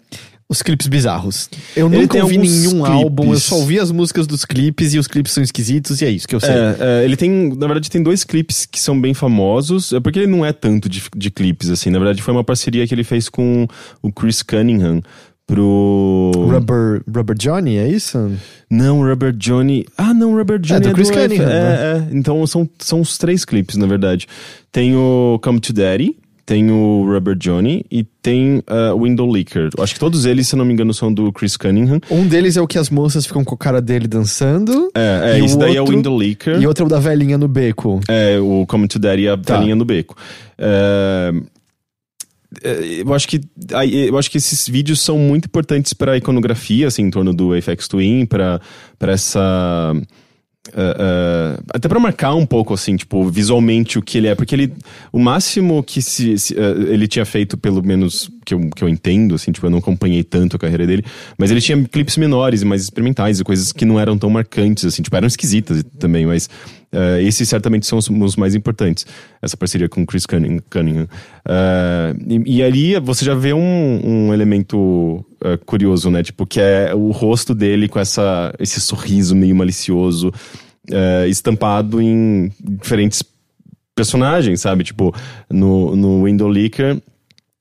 os clipes bizarros. Eu ele nunca ouvi nenhum clipes. álbum, eu só ouvi as músicas dos clipes e os clipes são esquisitos e é isso que eu sei. É, é, ele tem, na verdade, tem dois clipes que são bem famosos, é porque ele não é tanto de, de clipes, assim. Na verdade, foi uma parceria que ele fez com o Chris Cunningham pro. Rubber, Rubber Johnny, é isso? Não, Rubber Johnny. Ah, não, Rubber Johnny é do é Chris do Cunningham. É, né? é, então são, são os três clipes, na verdade. Tem o Come to Daddy, tem o Rubber Johnny e tem uh, Window Licker. Acho que todos eles, se não me engano, são do Chris Cunningham. Um deles é o que as moças ficam com a cara dele dançando. É, é esse daí outro, é o Window Licker. E outro é o da velhinha no beco. É, o Come to Daddy e a tá. velhinha no beco. Uh, é, eu acho que eu acho que esses vídeos são muito importantes para a iconografia assim em torno do FX Twin para para essa Uh, uh, até para marcar um pouco, assim, tipo, visualmente o que ele é, porque ele, o máximo que se, se uh, ele tinha feito, pelo menos que eu, que eu entendo, assim, tipo, eu não acompanhei tanto a carreira dele, mas ele tinha clipes menores e mais experimentais e coisas que não eram tão marcantes, assim, tipo, eram esquisitas também, mas Uh, esses certamente são os, os, mais importantes, essa parceria com Chris Cunningham. Uh, e, e, ali você já vê um, um elemento uh, curioso, né? Tipo, que é o rosto dele com essa, esse sorriso meio malicioso, estampado em diferentes personagens, sabe? Tipo, no, no Window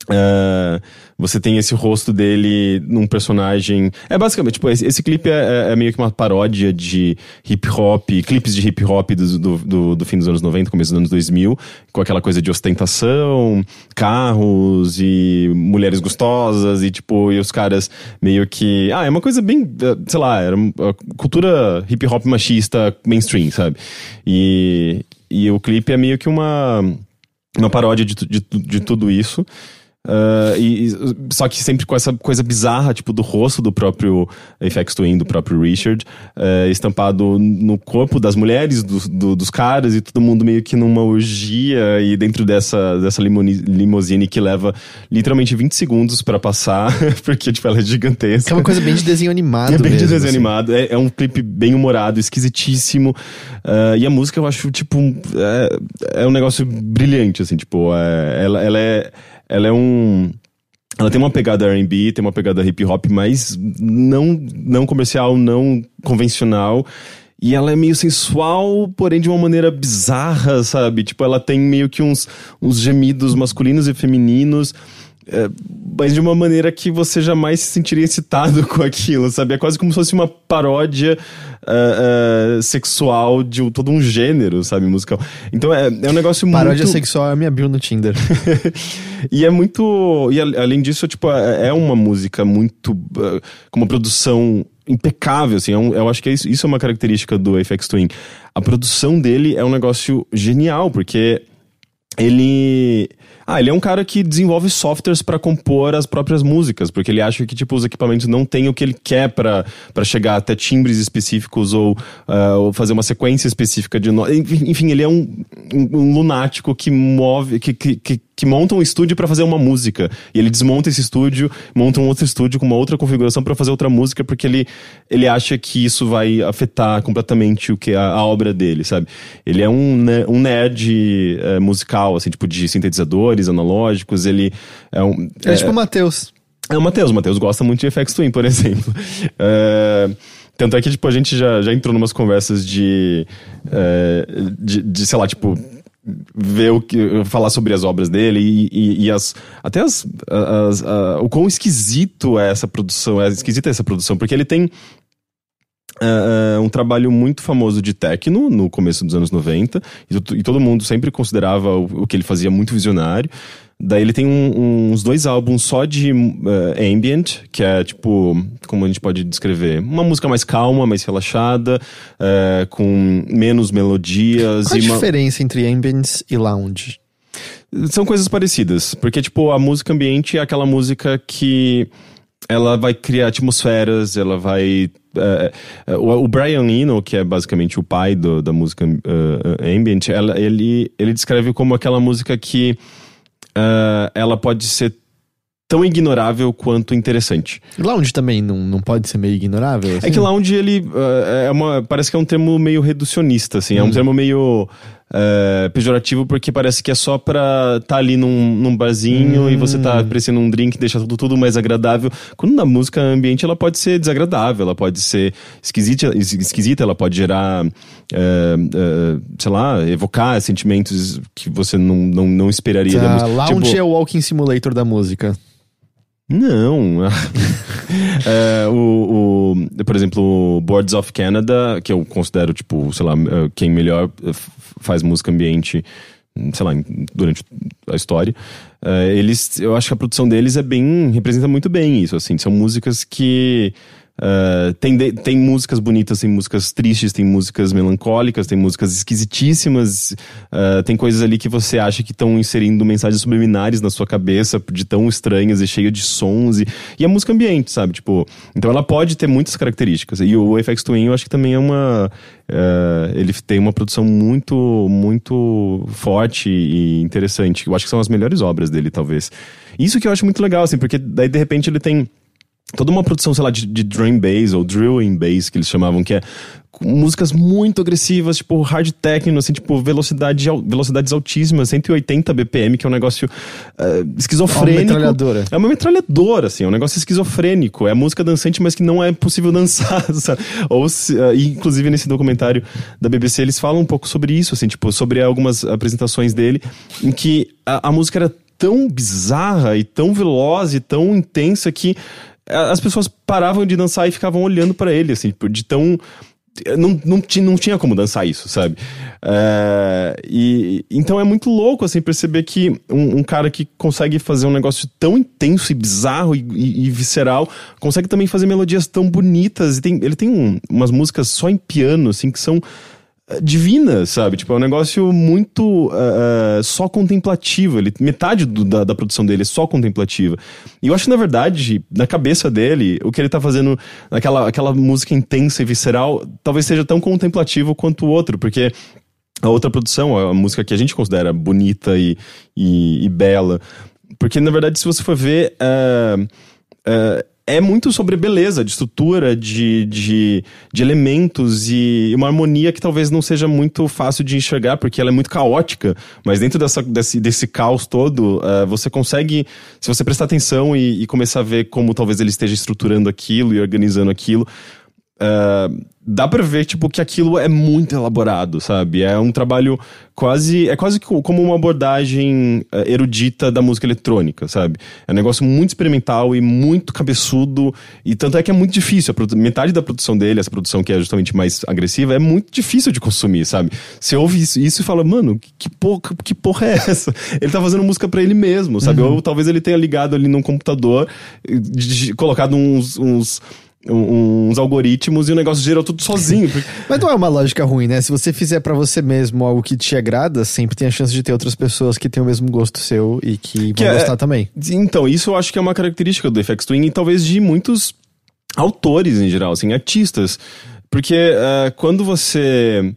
Uh, você tem esse rosto dele num personagem. É basicamente, tipo, esse, esse clipe é, é, é, meio que uma paródia de hip hop, clipes de hip hop do, do, do, do, fim dos anos 90, começo dos anos 2000, com aquela coisa de ostentação, carros e mulheres gostosas, e tipo, e os caras meio que. Ah, é uma coisa bem. Eh, sei lá, era cultura hip hop machista mainstream, sabe? E, e o clipe é meio que uma. Uma paródia de, de, de tudo isso. Uh, e, só que sempre com essa coisa bizarra, tipo, do rosto do próprio FX Twin, do próprio Richard, uh, estampado no corpo das mulheres, do, do, dos caras, e todo mundo meio que numa orgia, e dentro dessa, dessa limousine que leva literalmente 20 segundos para passar, porque, tipo, ela é gigantesca. É uma coisa bem de desenho animado. É bem mesmo, de desenho assim. animado, é, é, um clipe bem humorado, esquisitíssimo, uh, e a música eu acho, tipo, é, é um negócio brilhante, assim, tipo, é, ela, ela é ela é um. Ela tem uma pegada RB, tem uma pegada hip hop, mas não, não comercial, não convencional. E ela é meio sensual, porém de uma maneira bizarra, sabe? Tipo, ela tem meio que uns, uns gemidos masculinos e femininos. É, mas de uma maneira que você jamais se sentiria excitado com aquilo, sabe? É quase como se fosse uma paródia uh, uh, sexual de todo um gênero, sabe? Musical. Então é, é um negócio paródia muito. Paródia sexual é a minha bio no Tinder. e é muito. E além disso, tipo, é, é uma música muito. Uh, com uma produção impecável, assim. É um, eu acho que é isso, isso é uma característica do FX Twin. A produção dele é um negócio genial, porque ele ah, ele é um cara que desenvolve softwares para compor as próprias músicas, porque ele acha que tipo os equipamentos não têm o que ele quer para chegar até timbres específicos ou, uh, ou fazer uma sequência específica de no... enfim, ele é um, um, lunático que move que, que, que que monta um estúdio para fazer uma música. E ele desmonta esse estúdio, monta um outro estúdio com uma outra configuração para fazer outra música, porque ele, ele acha que isso vai afetar completamente o que é a, a obra dele, sabe? Ele é um, um nerd é, musical, assim, tipo de sintetizadores analógicos, ele é um... É, é tipo o Matheus. É o Matheus, o Matheus gosta muito de FX Twin, por exemplo. é... Tanto é que, tipo, a gente já, já entrou numas conversas de, é, de, de, sei lá, tipo, ver o que falar sobre as obras dele e, e, e as até as, as, as, o quão esquisito é essa produção é esquisita essa produção porque ele tem uh, um trabalho muito famoso de techno no começo dos anos 90 e, e todo mundo sempre considerava o, o, que ele fazia muito visionário Daí ele tem um, uns dois álbuns só de uh, ambient, que é tipo, como a gente pode descrever, uma música mais calma, mais relaxada, uh, com menos melodias. Qual a uma... diferença entre ambient e lounge? São coisas parecidas, porque tipo, a música ambiente é aquela música que ela vai criar atmosferas, ela vai. Uh, o, o, Brian Eno, que é basicamente o pai do, da música ambient, ela, ele, ele descreve como aquela música que uh, ela pode ser tão ignorável quanto interessante. Lounge também não, não pode ser meio ignorável? Assim? É que lounge, ele uh, é uma, parece que é um termo meio reducionista, assim. Hum. É um hum. termo meio uh, pejorativo porque parece que é só pra tá ali num, num barzinho hum. e você tá oferecendo um drink, deixa tudo, tudo mais agradável. Quando na música ambiente, ela pode ser desagradável, ela pode ser esquisita, esquisita ela pode gerar, uh, uh, sei lá, evocar sentimentos que você não, não, não esperaria da música. Lounge tipo, é o walking simulator da música. Não. é, o, o, por exemplo, o Boards of Canada, que eu considero, tipo, sei lá, eh, quem melhor faz música ambiente, sei lá, durante a história. É, eles, eu acho que a produção deles é bem, representa muito bem isso, assim. São músicas que Uh, tem, de, tem músicas bonitas, tem músicas tristes, tem músicas melancólicas, tem músicas esquisitíssimas, uh, tem coisas ali que você acha que estão inserindo mensagens subliminares na sua cabeça, de tão estranhas e cheia de sons, e, e a música ambiente, sabe? Tipo, então ela pode ter muitas características. E o FX Twin eu acho que também é uma. Uh, ele tem uma produção muito, muito forte e interessante. Eu acho que são as melhores obras dele, talvez. Isso que eu acho muito legal, assim, porque daí de repente ele tem toda uma produção, sei lá, de, de drum bass ou drilling bass que eles chamavam, que é músicas muito agressivas, tipo hard techno, assim, tipo velocidade, velocidades altíssimas, 180 BPM, que é um negócio uh, esquizofrênico. É uma metralhadora. É uma metralhadora, assim, é um negócio esquizofrênico. É música dançante, mas que não é possível dançar, sabe? Ou, uh, inclusive, nesse documentário da BBC, eles falam um pouco sobre isso, assim, tipo, sobre algumas apresentações dele, em que a, a música era tão bizarra e tão veloz e tão intensa que as pessoas paravam de dançar e ficavam olhando para ele, assim, de tão. Não, não, tinha, não tinha como dançar isso, sabe? É, e, então é muito louco, assim, perceber que um, um, cara que consegue fazer um negócio tão intenso e bizarro e, e, e visceral, consegue também fazer melodias tão bonitas. E tem, ele tem um, umas músicas só em piano, assim, que são divina, sabe? Tipo, é um negócio muito uh, uh, só contemplativo. Ele, metade do, da, da, produção dele é só contemplativa. E eu acho que, na verdade, na cabeça dele, o que ele tá fazendo naquela aquela música intensa e visceral, talvez seja tão contemplativo quanto o outro, porque a outra produção, a música que a gente considera bonita e, e, e bela. Porque, na verdade, se você for ver. Uh, é muito sobre beleza, de estrutura, de, de, de elementos e uma harmonia que talvez não seja muito fácil de enxergar, porque ela é muito caótica. Mas dentro dessa, desse, desse caos todo, uh, você consegue, se você prestar atenção e, e começar a ver como talvez ele esteja estruturando aquilo e organizando aquilo, Uh, dá pra ver, tipo, que aquilo é muito elaborado, sabe? É um trabalho quase. É quase como uma abordagem uh, erudita da música eletrônica, sabe? É um negócio muito experimental e muito cabeçudo. E tanto é que é muito difícil. metade da produção dele, essa produção que é justamente mais agressiva, é muito difícil de consumir, sabe? Você ouve isso, isso e fala, mano, que porra, que porra é essa? Ele tá fazendo música para ele mesmo, sabe? Uhum. Ou talvez ele tenha ligado ali num computador, colocado uns, uns uns algoritmos e o negócio gerou tudo sozinho. Mas não é uma lógica ruim, né? Se você fizer para você mesmo algo que te agrada, sempre tem a chance de ter outras pessoas que têm o mesmo gosto seu e que, que vão é, gostar também. Então, isso eu acho que é uma característica do FX Twin e talvez de muitos autores em geral, assim, artistas. Porque uh, quando você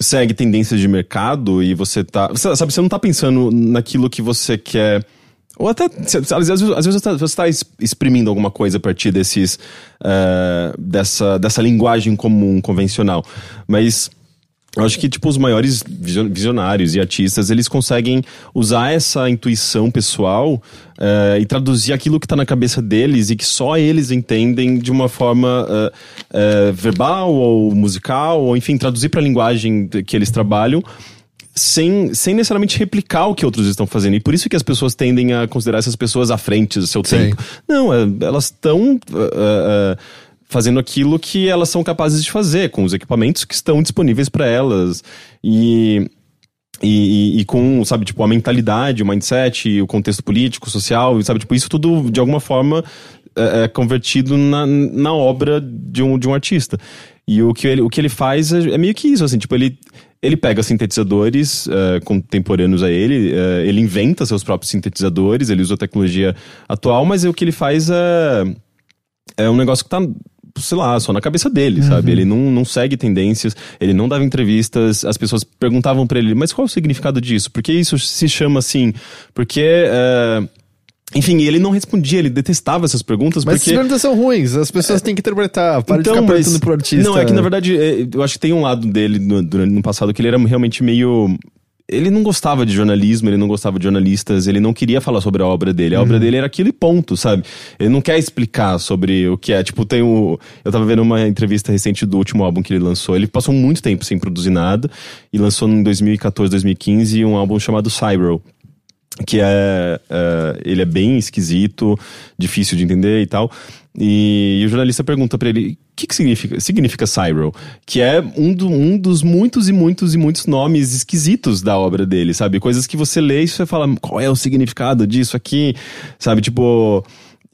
segue tendências de mercado e você tá. Sabe, você não tá pensando naquilo que você quer ou até, às vezes, às vezes você está exprimindo alguma coisa a partir desses, uh, dessa, dessa linguagem comum, convencional. Mas eu acho que, tipo, os maiores visionários e artistas, eles conseguem usar essa intuição pessoal uh, e traduzir aquilo que está na cabeça deles e que só eles entendem de uma forma uh, verbal ou musical, ou enfim, traduzir para a linguagem que eles trabalham sem, sem necessariamente replicar o que outros estão fazendo. E por isso que as pessoas tendem a considerar essas pessoas à frente do seu Sim. tempo. Não, é, elas estão. Uh, uh, fazendo aquilo que elas são capazes de fazer, com os equipamentos que estão disponíveis para elas. E, e, e, com, sabe, tipo, a mentalidade, o mindset, o contexto político, social, sabe, tipo, isso tudo, de alguma forma, é, é convertido na, na obra de um, de um artista. E o que ele, o que ele faz é, é meio que isso, assim, tipo, ele ele pega sintetizadores uh, contemporâneos a ele, uh, ele inventa seus próprios sintetizadores, ele usa a tecnologia atual, mas o que ele faz é, é um negócio que tá sei lá, só na cabeça dele, uhum. sabe? Ele não, não segue tendências, ele não dava entrevistas, as pessoas perguntavam para ele, mas qual é o significado disso? Por que isso se chama assim? Porque. Uh, enfim, ele não respondia, ele detestava essas perguntas. Mas porque... essas perguntas são ruins, as pessoas é... têm que interpretar, para então, de ficar perguntando pro artista. Não, é que na verdade, é, eu acho que tem um lado dele no, durante, no passado que ele era realmente meio. Ele não gostava de jornalismo, ele não gostava de jornalistas, ele não queria falar sobre a obra dele. A uhum. obra dele era aquilo e ponto, sabe? Ele não quer explicar sobre o que é. Tipo, tem o. Eu tava vendo uma entrevista recente do último álbum que ele lançou. Ele passou muito tempo sem produzir nada e lançou em 2014, 2015 um álbum chamado Cyber que é, é, ele é bem esquisito, difícil de entender e tal. E, e o jornalista pergunta para ele: o que, que significa, significa Cyril? Que é um, do, um dos muitos e muitos e muitos nomes esquisitos da obra dele, sabe? Coisas que você lê e você fala: qual é o significado disso aqui? Sabe? Tipo.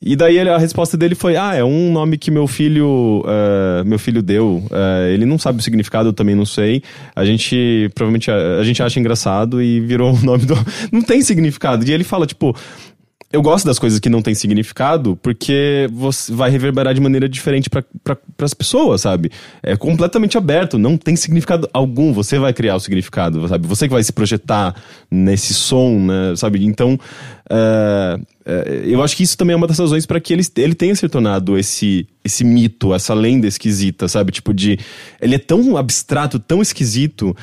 E daí ele- a resposta dele foi: Ah, é um nome que meu filho eh, meu filho deu. Eh, ele não sabe o significado, eu também não sei. A gente provavelmente a, a gente acha engraçado e virou o nome do. Não tem significado. E ele fala, tipo. Eu gosto das coisas que não têm significado porque você vai reverberar de maneira diferente para as pessoas, sabe? É completamente aberto, não tem significado algum. Você vai criar o significado, sabe? Você que vai se projetar nesse som, né? Sabe? Então, é, é, eu acho que isso também é uma das razões para que ele, ele tenha se tornado esse, esse mito, essa lenda esquisita, sabe? Tipo, de. Ele é tão abstrato, tão esquisito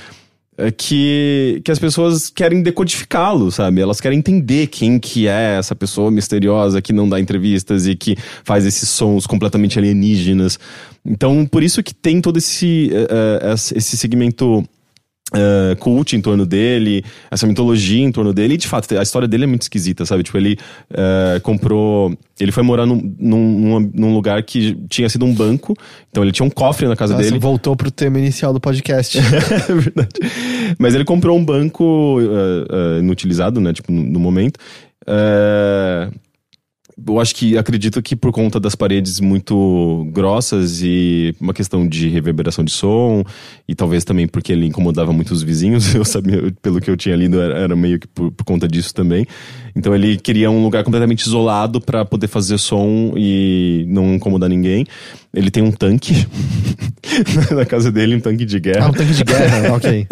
que, que as pessoas querem decodificá-lo, sabe? Elas querem entender quem que é essa pessoa misteriosa que não dá entrevistas e que faz esses sons completamente alienígenas. Então, por isso que tem todo esse, uh, esse segmento Uh, cult em torno dele, essa mitologia em torno dele, e de fato, a história dele é muito esquisita, sabe? Tipo, ele uh, comprou. Ele foi morar num, num, num, lugar que tinha sido um banco, então ele tinha um cofre na casa Nossa, dele. voltou pro tema inicial do podcast. é verdade. Mas ele comprou um banco uh, inutilizado, né? Tipo, no, no momento. Eu acho que acredito que por conta das paredes muito grossas e uma questão de reverberação de som e talvez também porque ele incomodava muito os vizinhos, eu sabia, pelo que eu tinha lido, era, era meio que por, por, conta disso também. Então ele queria um lugar completamente isolado para poder fazer som e não incomodar ninguém. Ele tem um tanque na casa dele, um tanque de guerra. Ah, um tanque de guerra, ok.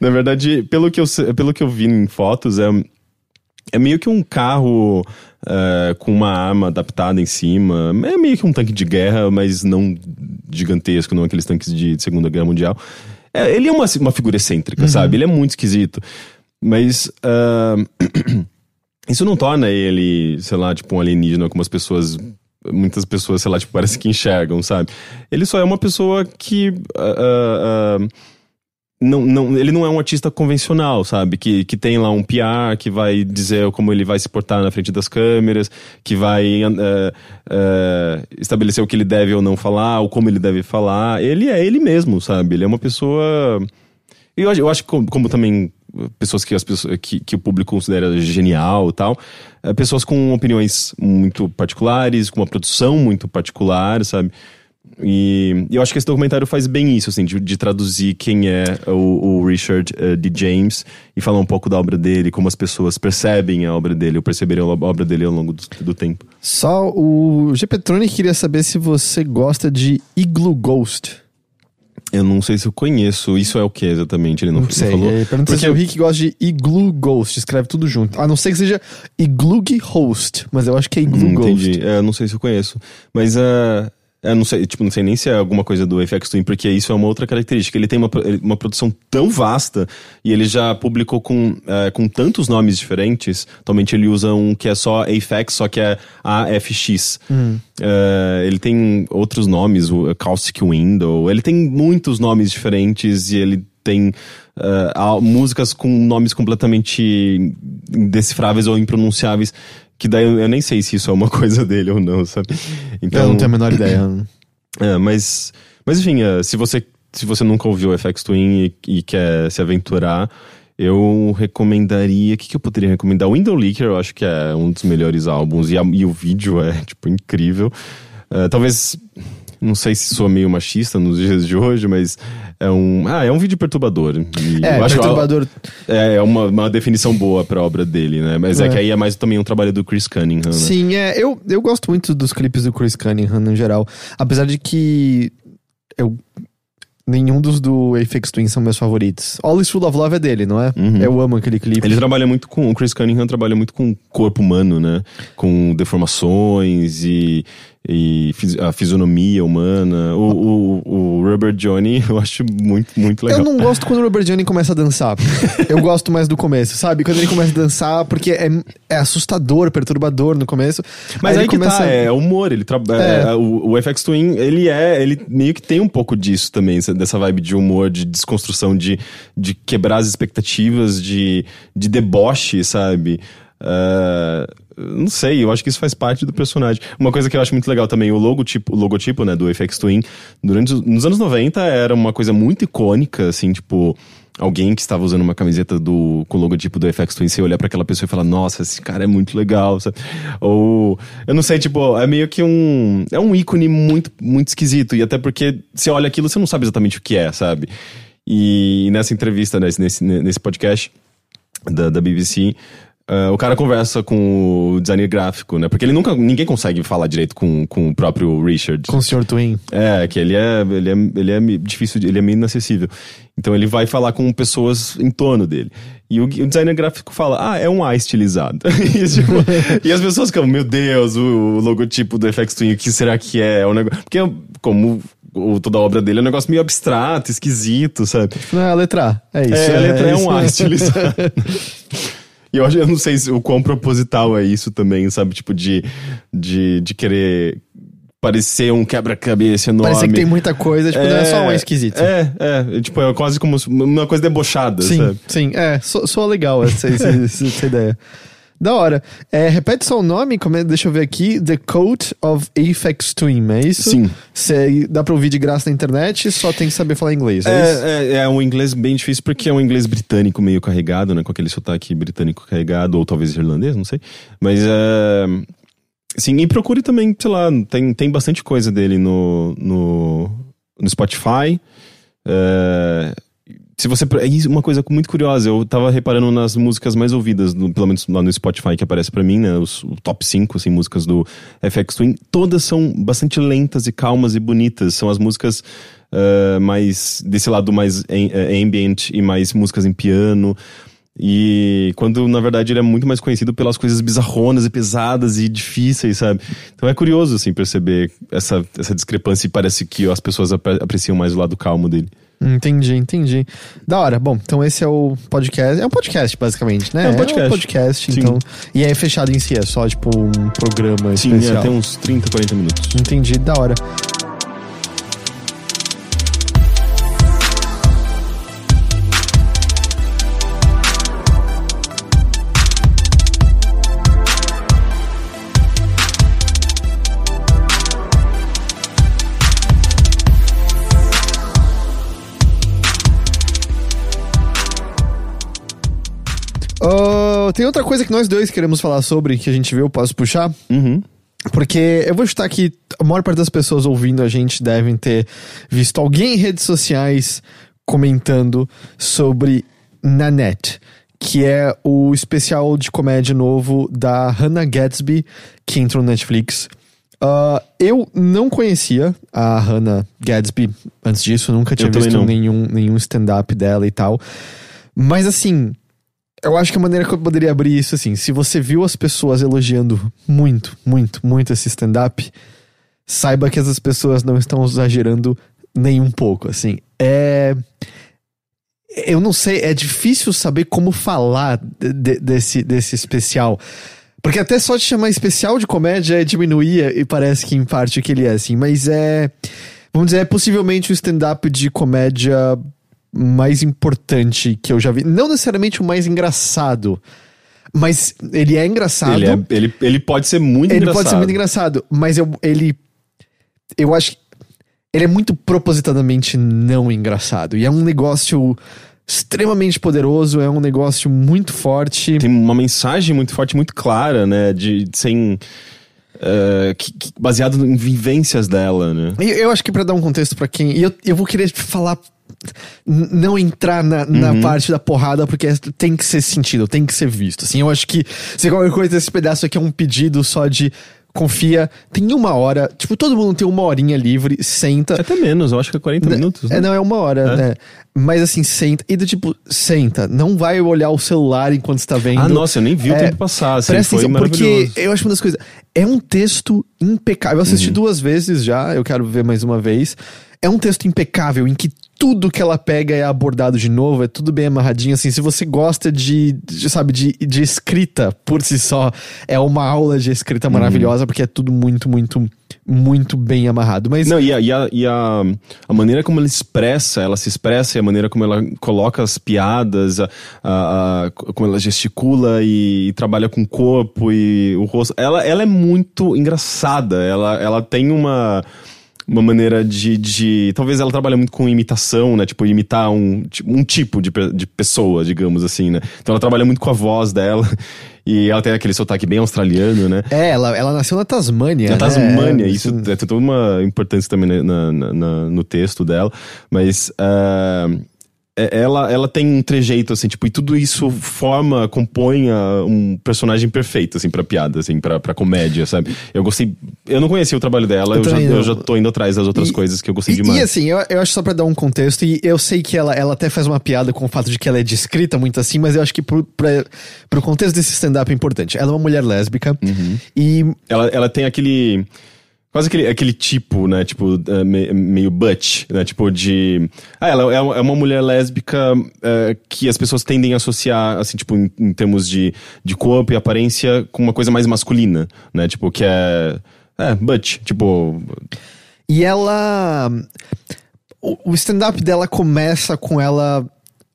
Na verdade, pelo que eu, pelo que eu vi em fotos, é, é meio que um carro uh, com uma arma adaptada em cima. É meio que um tanque de guerra, mas não gigantesco, não aqueles tanques de Segunda Guerra Mundial. É, ele é uma, uma figura excêntrica, uhum. sabe? Ele é muito esquisito. Mas. Uh, isso não torna ele, sei lá, tipo um alienígena como as pessoas muitas pessoas, sei lá, tipo, parece que enxergam, sabe? Ele só é uma pessoa que. Uh, não, não, ele não é um artista convencional, sabe? Que, que tem lá um PR, que vai dizer como ele vai se portar na frente das câmeras, que vai uh, estabelecer o que ele deve ou não falar, ou como ele deve falar. Ele é ele mesmo, sabe? Ele é uma pessoa. Eu, eu acho que, como, como também pessoas que, as pessoas, que, que o público considera genial e tal, é, pessoas com opiniões muito particulares, com uma produção muito particular, sabe? E, e eu acho que esse documentário faz bem isso, assim, de, de traduzir quem é o, o Richard uh, D. James e falar um pouco da obra dele, como as pessoas percebem a obra dele, ou perceberam a obra dele ao longo do, do tempo. Só o G. Petroni queria saber se você gosta de Igloo Ghost. Eu não sei se eu conheço. Isso é o que exatamente? Ele não, não sei. Falou. Pergunta Porque... se o Rick gosta de Igloo Ghost. Escreve tudo junto. A não ser que seja Igloo Host. Mas eu acho que é Igloo hum, Ghost. Entendi. É, não sei se eu conheço. Mas uh, eu não sei, tipo, não sei nem se é alguma coisa do FX Twin, porque isso é uma outra característica. Ele tem uma, uma produção tão vasta e ele já publicou com, uh, com tantos nomes diferentes. Atualmente ele usa um que é só AFX, só que é AFX. Uhum. Uh, ele tem outros nomes, o Caustic Window. Ele tem muitos nomes diferentes e ele tem uh, músicas com nomes completamente indecifráveis ou impronunciáveis que daí eu, eu, nem sei se isso é uma coisa dele ou não, sabe? Então, eu não tenho a menor ideia. É, mas, mas enfim, uh, se, você, se você nunca ouviu o FX Twin e, e quer se aventurar, eu recomendaria. O que, que eu poderia recomendar? O Window Leaker, eu acho que é um dos melhores álbuns. E, a, e o vídeo é, tipo, incrível. Uh, talvez. Não sei se sou meio machista nos dias de hoje, mas é um. Ah, é um vídeo perturbador. E é, eu acho perturbador. Que é uma, uma definição boa pra obra dele, né? Mas é. é. que aí é mais também um trabalho do Chris Cunningham. Né? Sim, é. Eu, eu gosto muito dos clipes do Chris Cunningham no geral. Apesar de que. Eu Nenhum dos do Aphex Twin são meus favoritos. All is Full of Love é dele, não é? Uhum. Eu amo aquele clipe. Ele trabalha muito com. O Chris Cunningham trabalha muito com o corpo humano, né? Com deformações e, e a fisionomia humana. O, o, o Rubber Johnny eu acho muito, muito legal. Eu não gosto quando o Rubber Johnny começa a dançar. eu gosto mais do começo, sabe? Quando ele começa a dançar, porque é, é assustador, perturbador no começo. Mas aí, aí que começa... tá, é humor. Ele tra... É. É, o, o FX Twin, ele é. Ele meio que tem um pouco disso também, dessa vibe de humor, de desconstrução, de, de quebrar as expectativas, de, de deboche, sabe? Uh, não sei, eu acho que isso faz parte do personagem. Uma coisa que eu acho muito legal também, o logotipo, o logotipo né, do FX Twin, durante nos anos 90 era uma coisa muito icônica, assim, tipo, alguém que estava usando uma camiseta do, com o logotipo do FX Twin, você olhar para aquela pessoa e falar, nossa, esse cara é muito legal, sabe? Ou, eu não sei, tipo, é meio que um, é um ícone muito, muito esquisito, e até porque você olha aquilo, você não sabe exatamente o que é, sabe? E nessa entrevista, nesse, nesse, nesse podcast da, da BBC, Uh, o cara conversa com o designer gráfico, né? Porque ele nunca. Ninguém consegue falar direito com, com o próprio Richard. Com o Sr. Twin. É, que ele é, ele é, ele é difícil, ele é meio inacessível. Então ele vai falar com pessoas em torno dele. E o, o designer gráfico fala, ah, é um A estilizado. e, tipo, e, as pessoas ficam, meu Deus, o, o, logotipo do FX Twin, o que será que é? é um negócio... Porque como o, toda a obra dele é um negócio meio abstrato, esquisito, sabe? Não é a letra A, é isso. É, a letra é, é um A estilizado. E eu, eu não sei se, o quão proposital é isso também, sabe? Tipo, de, de, de querer parecer um quebra-cabeça enorme. Parece que tem muita coisa, tipo, é, não é só um esquisito. É, é. Tipo, é quase como uma coisa debochada, sim, sabe? Sim, é. Soa legal essa, essa, essa ideia. Da hora. É, repete só o nome, como é, deixa eu ver aqui. The Coat of Aphex Twin, é isso? Sim. Cê, dá pra ouvir de graça na internet, só tem que saber falar inglês, é, é isso? É, é um inglês bem difícil porque é um inglês britânico meio carregado, né? Com aquele sotaque britânico carregado, ou talvez irlandês, não sei. Mas é... Sim, e procure também, sei lá, tem, tem bastante coisa dele no, no, no Spotify. É, se você. É uma coisa muito curiosa, eu tava reparando nas músicas mais ouvidas, no, pelo menos lá no Spotify que aparece para mim, né? Os, o top 5, assim, músicas do FX Twin, todas são bastante lentas e calmas e bonitas. São as músicas uh, mais. desse lado mais uh, ambient e mais músicas em piano. E quando na verdade ele é muito mais conhecido pelas coisas bizarronas e pesadas e difíceis, sabe? Então é curioso assim perceber essa, essa discrepância e parece que as pessoas apreciam mais o lado calmo dele. Entendi, entendi. Da hora. Bom, então esse é o podcast. É um podcast, basicamente, né? É um podcast. É um podcast, então. E é fechado em si, é só tipo um programa Sim, especial. Sim, é, tem uns 30, 40 minutos. Entendi, da hora. Tem outra coisa que nós dois queremos falar sobre, que a gente viu, posso puxar? Uhum. Porque eu vou chutar que a maior parte das pessoas ouvindo a gente devem ter visto alguém em redes sociais comentando sobre Nanette, que é o especial de comédia novo da Hannah Gatsby, que entrou no Netflix. Uh, eu não conhecia a Hannah Gadsby antes disso, nunca tinha visto nenhum, nenhum stand-up dela e tal. Mas assim, eu acho que a maneira que eu poderia abrir isso, assim, se você viu as pessoas elogiando muito, muito, muito esse stand-up, saiba que essas pessoas não estão exagerando nem um pouco, assim. É. Eu não sei, é difícil saber como falar de, desse, desse especial. Porque até só de chamar especial de comédia diminuía e parece que em parte que ele é, assim. Mas é. Vamos dizer, é possivelmente o stand-up de comédia mais importante que eu já vi. Não necessariamente o mais engraçado. Mas ele é engraçado. Ele, é, ele, ele pode ser muito ele engraçado. Ele pode ser muito engraçado, mas eu, ele. Eu acho que. Ele é muito propositadamente não engraçado. E é um negócio extremamente poderoso, é um negócio muito forte. Tem uma mensagem muito forte, muito clara, né? De, sem. Uh, que, que, baseado em vivências dela, né? Eu, eu acho que para dar um contexto para quem. E eu, eu vou querer falar não entrar na, na uhum. parte da porrada, porque tem que ser sentido, tem que ser visto. Assim, eu acho que se qualquer coisa, esse pedaço aqui é um pedido só de confia, tem uma hora, tipo, todo mundo tem uma horinha livre, senta. Até menos, eu acho que é 40 minutos. Né? É, não, é uma hora, é. né? Mas assim, senta. E do tipo, senta. Não vai olhar o celular enquanto está vendo. Ah, nossa, eu nem vi é, o tempo passar. Assim, presta atenção, porque eu acho uma das coisas. É um texto impecável. Eu assisti uhum. duas vezes já, eu quero ver mais uma vez. É um texto impecável em que tudo que ela pega é abordado de novo, é tudo bem amarradinho, assim, se você gosta de, de sabe, de, de escrita por si só, é uma aula de escrita maravilhosa, uhum. porque é tudo muito, muito, muito bem amarrado, mas... Não, e a, e, a, e a, a, maneira como ela expressa, ela se expressa, e a maneira como ela coloca as piadas, a, a, a como ela gesticula e, e, trabalha com o corpo e o rosto, ela, ela é muito engraçada, ela, ela tem uma uma maneira de, de. Talvez ela trabalhe muito com imitação, né? Tipo, imitar um, tipo, um tipo de, de pessoa, digamos assim, né? Então ela trabalha muito com a voz dela. E ela tem aquele sotaque bem australiano, né? É, ela, ela nasceu na Tasmânia. Na né? Tasmânia, É, isso é, tem toda uma importância também na, na- na- no texto dela. Mas é- ela, ela tem um trejeito, assim, tipo, e tudo isso forma, compõe um personagem perfeito, assim, pra piada, assim, pra, pra comédia, sabe? Eu gostei. Eu não conhecia o trabalho dela, Eu eu, já, eu já tô indo atrás das outras E- coisas que eu gostei E, demais. e assim, eu, eu acho só pra dar um contexto, e eu sei que ela, ela até faz uma piada com o fato de que ela é descrita muito assim, mas eu acho que pro, pra, pro contexto desse stand-up é importante. Ela é uma mulher lésbica, Uhum. e Ela, ela tem aquele. Quase aquele, aquele tipo, né? Tipo, eh, me- meio butch, né? Tipo de. Ah, ela é é uma mulher lésbica eh, que as pessoas tendem a associar, assim, tipo, em, em termos de, de corpo e aparência, com uma coisa mais masculina, né? Tipo, que é. É, butch. Tipo. E ela. O, o stand-up dela começa com ela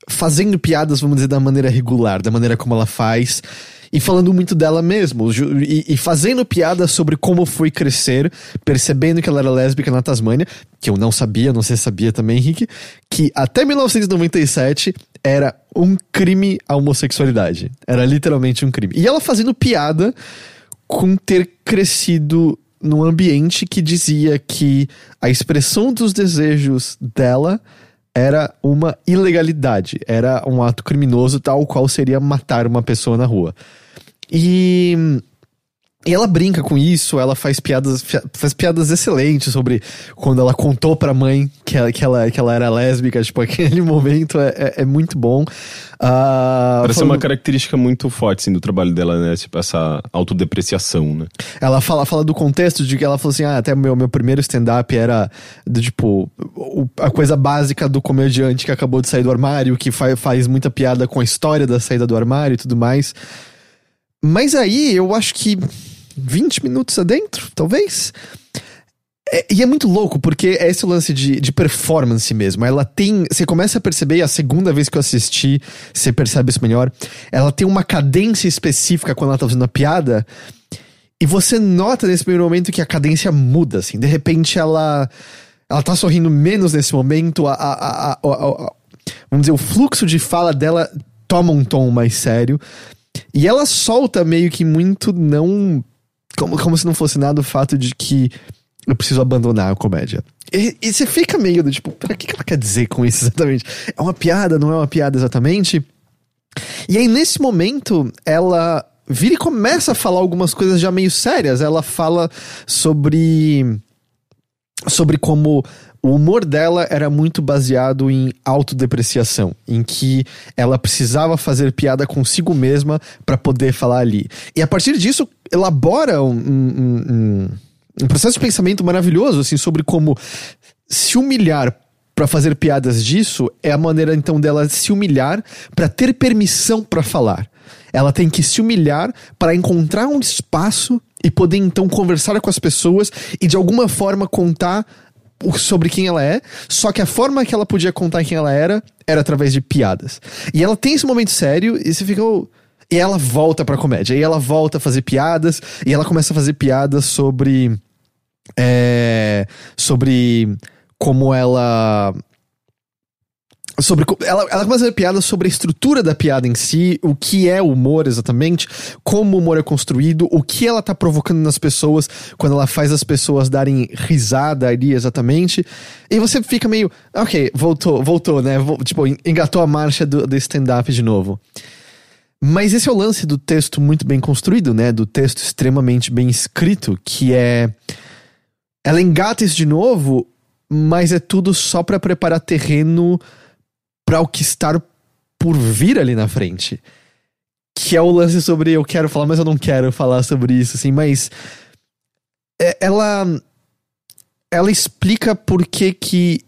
fazendo piadas, vamos dizer, da maneira regular, da maneira como ela faz. E falando muito dela mesmo, e, e fazendo piadas sobre como foi crescer, percebendo que ela era lésbica na Tasmânia, que eu não sabia, não sei se sabia também, Henrique, que até 1997 era um crime a homossexualidade. Era literalmente um crime. E ela fazendo piada com ter crescido num ambiente que dizia que a expressão dos desejos dela era uma ilegalidade, era um ato criminoso, tal qual seria matar uma pessoa na rua. E, e ela brinca com isso, ela faz piadas, faz piadas excelentes sobre quando ela contou pra mãe que ela, que ela, que ela era lésbica, tipo, aquele momento é, é, é muito bom. Ah, Parece falando- uma característica muito forte, assim, do trabalho dela, né? Tipo, essa autodepreciação, né? Ela fala, fala do contexto de que ela falou assim: ah, até meu, meu primeiro stand-up era do tipo o- a coisa básica do comediante que acabou de sair do armário, que fa faz muita piada com a história da saída do armário e tudo mais. Mas aí eu acho que 20 minutos adentro, talvez. É- e é muito louco, porque é esse lance de, de performance mesmo. Ela tem. Você começa a perceber, a segunda vez que eu assisti, você percebe isso melhor. Ela tem uma cadência específica quando ela tá fazendo a piada. E você nota nesse primeiro momento que a cadência muda, assim. De repente ela. Ela tá sorrindo menos nesse momento. A- a- a- a- vamos dizer, o fluxo de fala dela toma um tom mais sério. E ela solta meio que muito não. Como, como se não fosse nada o fato de que eu preciso abandonar a comédia. E, você fica meio do tipo, o que ela quer dizer com isso exatamente? É uma piada, não é uma piada exatamente? E aí, nesse momento, ela vira e começa a falar algumas coisas já meio sérias. Ela fala sobre. sobre como o humor dela era muito baseado em autodepreciação, em que ela precisava fazer piada consigo mesma para poder falar ali. E a partir disso, elabora um, um- um- um processo de pensamento maravilhoso, assim, sobre como se humilhar pra fazer piadas disso é a maneira então dela se humilhar pra ter permissão pra falar. Ela tem que se humilhar para encontrar um espaço e poder então conversar com as pessoas e de alguma forma contar sobre quem ela é, só que a forma que ela podia contar quem ela era era através de piadas. E ela tem esse momento sério e você fica. "Oh", E ela volta pra comédia, e ela volta a fazer piadas, e ela começa a fazer piadas sobre. é, sobre como ela. Sobre. Ela, ela começa a fazer piadas sobre a estrutura da piada em si, o que é humor exatamente, como o humor é construído, o que ela tá provocando nas pessoas quando ela faz as pessoas darem risada ali exatamente. E você fica meio. Ok, voltou, voltou, né? Tipo, en- engatou a marcha do, do stand-up de novo. Mas esse é o lance do texto muito bem construído, né? Do texto extremamente bem escrito, que é. Ela engata isso de novo, mas é tudo só pra preparar terreno pra o que estar por vir ali na frente. Que é o lance sobre eu quero falar, mas eu não quero falar sobre isso, assim, mas. é- ela. Ela explica por que que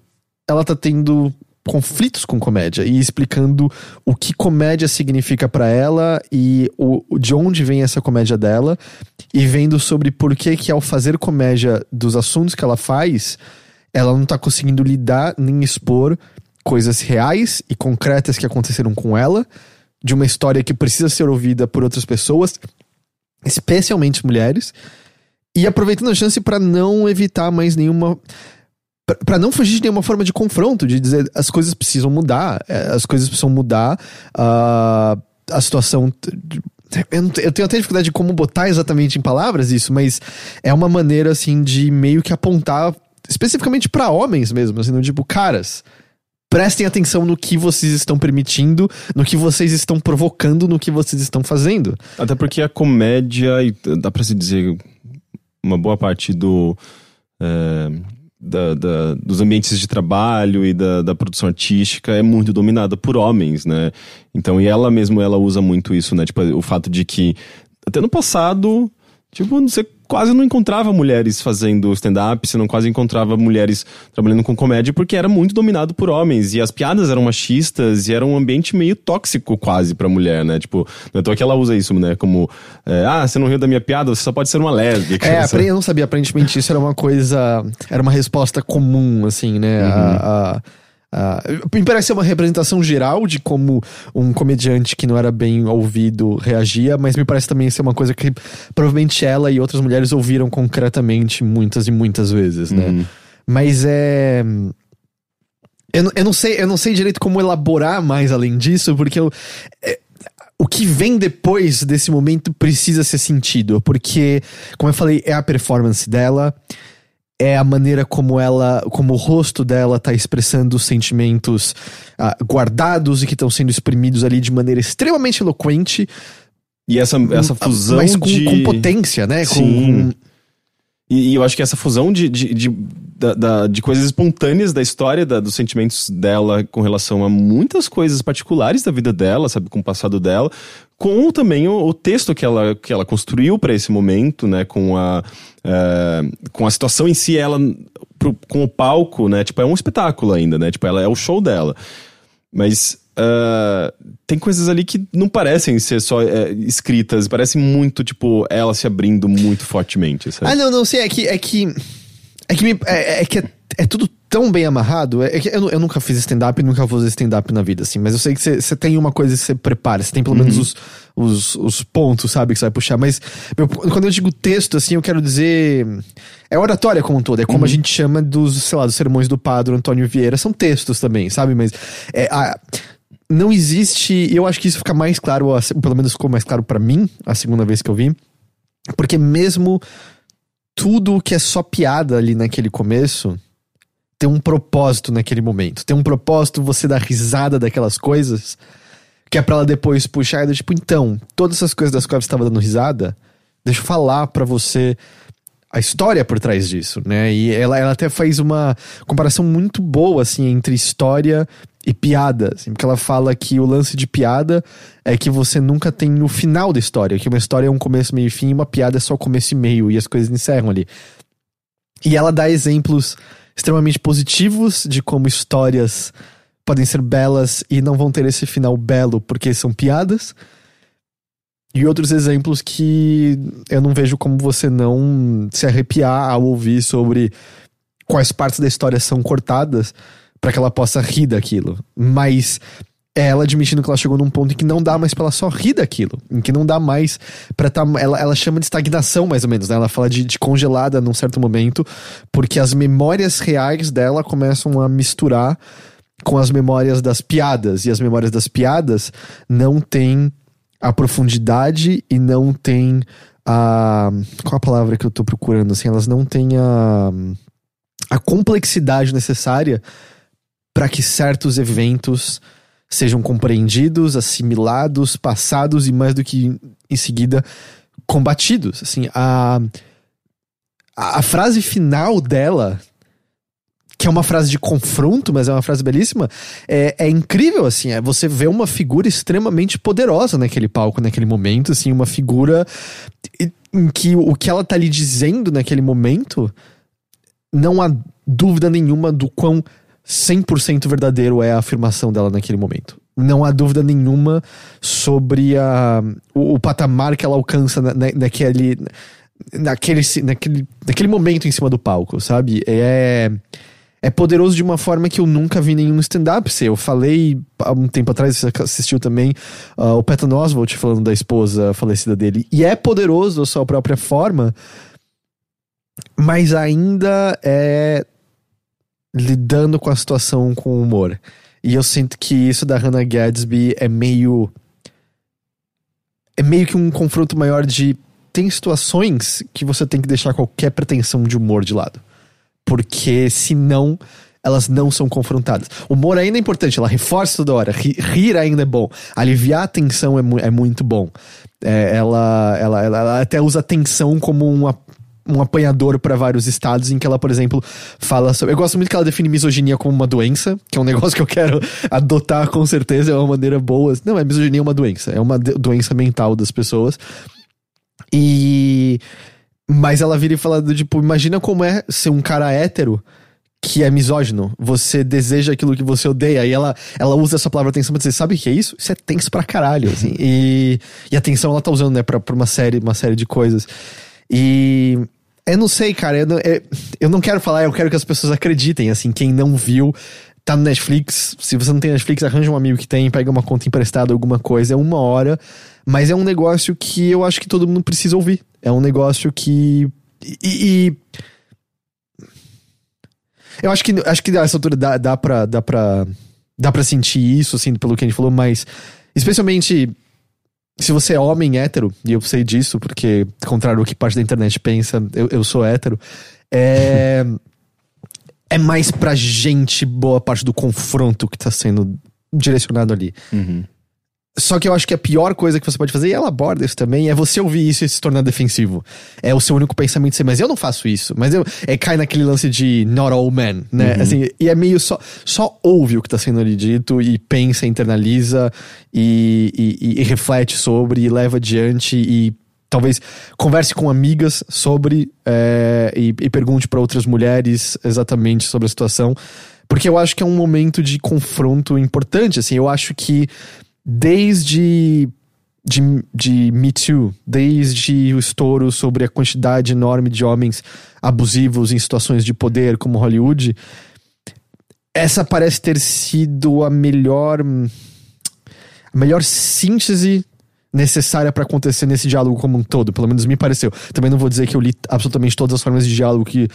ela tá tendo conflitos com comédia e explicando o que comédia significa pra ela e o, de onde vem essa comédia dela e vendo sobre por que que ao fazer comédia dos assuntos que ela faz, ela não tá conseguindo lidar nem expor coisas reais e concretas que aconteceram com ela, de uma história que precisa ser ouvida por outras pessoas, especialmente mulheres, e aproveitando a chance para não evitar mais nenhuma para não fugir de nenhuma forma de confronto, de dizer as coisas precisam mudar, é, as coisas precisam mudar, uh, a situação. Eu, tenho até dificuldade de como botar exatamente em palavras isso, mas é uma maneira assim de meio que apontar especificamente para homens mesmo, assim, no tipo, caras, prestem atenção no que vocês estão permitindo, no que vocês estão provocando, no que vocês estão fazendo. Até porque a comédia, dá para se dizer, uma boa parte do. É, da, da, dos ambientes de trabalho e da, da, produção artística é muito dominada por homens, né? Então, e ela mesmo, ela usa muito isso, né? Tipo, o fato de que até no passado, tipo, você quase não encontrava mulheres fazendo stand-up, você não quase encontrava mulheres trabalhando com comédia, porque era muito dominado por homens. E as piadas eram machistas e era um ambiente meio tóxico quase pra mulher, né? Tipo, não é que ela usa isso, né? Como, é, ah, você não riu da minha piada, você só pode ser uma lésbica. É, eu não sabia, aparentemente isso era uma coisa, era uma resposta comum, assim, né? Uhum. a, a Uh, me parece ser uma representação geral de como um comediante que não era bem ouvido reagia, mas me parece também ser uma coisa que provavelmente ela e outras mulheres ouviram concretamente muitas e muitas vezes, né? Uhum. Mas é. Eu, eu, não sei, eu não sei direito como elaborar mais além disso, porque eu. É, o que vem depois desse momento precisa ser sentido, porque, como eu falei, é a performance dela é a maneira como ela, como o rosto dela tá expressando os sentimentos uh, guardados e que estão sendo exprimidos ali de maneira extremamente eloquente. E essa, essa fusão mas com, de... com potência, né? Sim. Com... E, e, eu acho que essa fusão de, de, de, da, da, de coisas espontâneas da história, da, dos sentimentos dela com relação a muitas coisas particulares da vida dela, sabe, com o passado dela, com também o, o texto que ela, que ela construiu para esse momento, né, com a, uh, com a situação em si, ela, pro, com o palco, né, tipo, é um espetáculo ainda, né, tipo, ela é o show dela. Mas uh, tem coisas ali que não parecem ser só uh, escritas, parecem muito, tipo, ela se abrindo muito fortemente, sabe? Ah, não, não, sei, é que, é que, é que, me, é, é que é, é tudo tão bem amarrado. É, que eu, eu nunca fiz stand-up e nunca vou fazer stand-up na vida, assim. Mas eu sei que você tem uma coisa que você prepara. Você tem pelo menos uhum. os, os, os, pontos, sabe, que você vai puxar. Mas meu, quando eu digo texto, assim, eu quero dizer. É oratória como um todo. É como uhum. a gente chama dos, sei lá, dos sermões do padre Antônio Vieira. São textos também, sabe? Mas. É, a, não existe. Eu acho que isso fica mais claro, pelo menos ficou mais claro para mim, a segunda vez que eu vi. Porque mesmo tudo que é só piada ali naquele começo ter um propósito naquele momento. Ter um propósito você dar risada daquelas coisas, que é pra ela depois puxar e tipo, então, todas essas coisas das quais você estava dando risada, deixa eu falar para você a história por trás disso, né? E ela, ela até faz uma comparação muito boa, assim, entre história e piada, assim, porque ela fala que o lance de piada é que você nunca tem o final da história, que uma história é um começo, meio e fim, e uma piada é só começo e meio, e as coisas encerram ali. E ela dá exemplos extremamente positivos de como histórias podem ser belas e não vão ter esse final belo porque são piadas. E outros exemplos que eu não vejo como você não se arrepiar ao ouvir sobre quais partes da história são cortadas para que ela possa rir daquilo. Mas é ela admitindo que ela chegou num ponto em que não dá mais pra ela só rir daquilo. Em que não dá mais pra tá. Ela, ela chama de estagnação, mais ou menos, né? Ela fala de, de congelada num certo momento, porque as memórias reais dela começam a misturar com as memórias das piadas. E as memórias das piadas não têm a profundidade e não têm a. Qual a palavra que eu tô procurando? Assim, elas não têm a. a complexidade necessária para que certos eventos sejam compreendidos, assimilados, passados e mais do que em seguida combatidos. Assim, a, a frase final dela que é uma frase de confronto, mas é uma frase belíssima, é, é incrível, assim, é você vê uma figura extremamente poderosa naquele palco, naquele momento, assim, uma figura em que o que ela tá lhe dizendo naquele momento, não há dúvida nenhuma do quão 100% verdadeiro é a afirmação dela naquele momento. Não há dúvida nenhuma sobre a, o, o patamar que ela alcança na, na, naquele, naquele, naquele, naquele momento em cima do palco, sabe? É, é poderoso de uma forma que eu nunca vi nenhum stand-up ser. Eu falei há um tempo atrás, você assistiu também uh, o Patton Oswalt falando da esposa falecida dele. E é poderoso a sua própria forma mas ainda é lidando com a situação com humor. E eu sinto que isso da Hannah Gadsby é meio. É meio que um confronto maior de. Tem situações que você tem que deixar qualquer pretensão de humor de lado. Porque senão elas não são confrontadas. O humor ainda é importante, ela reforça toda hora. Rir, ainda é bom. Aliviar a tensão é, mu é muito bom. É, ela, ela, ela, ela, até usa a tensão como uma um apanhador para vários estados em que ela, por exemplo, fala sobre. Eu gosto muito que ela define misoginia como uma doença, que é um negócio que eu quero adotar com certeza, é uma maneira boa. Não, é misoginia é uma doença, é uma doença mental das pessoas. E. Mas ela vira e fala do tipo, imagina como é ser um cara hétero que é misógino. Você deseja aquilo que você odeia. E ela, ela usa essa palavra atenção pra dizer, sabe o que é isso? Isso é tenso pra caralho, assim. E, e a atenção ela tá usando, né, pra, pra uma série, uma série de coisas. E eu não sei, cara. Eu não, eu, eu não quero falar, eu quero que as pessoas acreditem, assim. Quem não viu, tá no Netflix. Se você não tem Netflix, arranja um amigo que tem, pega uma conta emprestada, alguma coisa. É uma hora. Mas é um negócio que eu acho que todo mundo precisa ouvir. É um negócio que. E. e eu acho que, acho que nessa altura dá, dá, pra, dá, pra, dá pra sentir isso, assim, pelo que a gente falou, mas. Especialmente se você é homem hétero, e eu sei disso, porque, contrário ao que parte da internet pensa, eu, eu sou hétero, é. é mais pra gente boa parte do confronto que tá sendo direcionado ali. Uhum. Só que eu acho que a pior coisa que você pode fazer, e ela aborda isso também, é você ouvir isso e se tornar defensivo. É o seu único pensamento ser, mas eu não faço isso. Mas eu. É, cai naquele lance de not all men, né? Uhum. Assim, e é meio só. Só ouve o que tá sendo ali dito e pensa, internaliza e, e, e reflete sobre e leva adiante e talvez converse com amigas sobre é, e, e pergunte para outras mulheres exatamente sobre a situação. Porque eu acho que é um momento de confronto importante, assim. Eu acho que desde de, de Me Too, desde o estouro sobre a quantidade enorme de homens abusivos em situações de poder como Hollywood, essa parece ter sido a melhor a melhor síntese necessária para acontecer nesse diálogo como um todo, pelo menos me pareceu. Também não vou dizer que eu li absolutamente todas as formas de diálogo que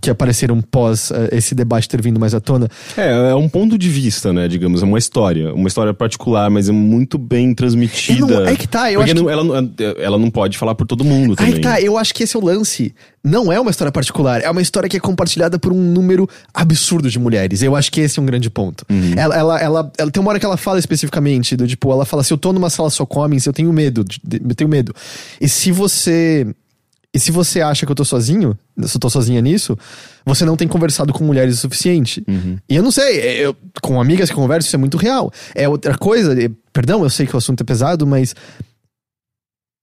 que apareceram pós uh, esse debate ter vindo mais à tona. É, é um ponto de vista, né, digamos, é uma história, uma história particular, mas é muito bem transmitida. Não, é que tá, eu acho não, que... ela, ela não pode falar por todo mundo também. Aí que tá, eu acho que esse é o lance. Não é uma história particular, é uma história que é compartilhada por um número absurdo de mulheres. Eu acho que esse é um grande ponto. Uhum. Ela, ela, ela, ela, tem uma hora que ela fala especificamente, do tipo, ela fala, se eu tô numa sala só com homens, eu tenho medo, eu tenho medo. E se você e se você acha que eu tô sozinho, se eu tô sozinha nisso, você não tem conversado com mulheres o suficiente. Uhum. E eu não sei, eu, com amigas que converso, isso é muito real. É outra coisa, perdão, eu sei que o assunto é pesado, mas.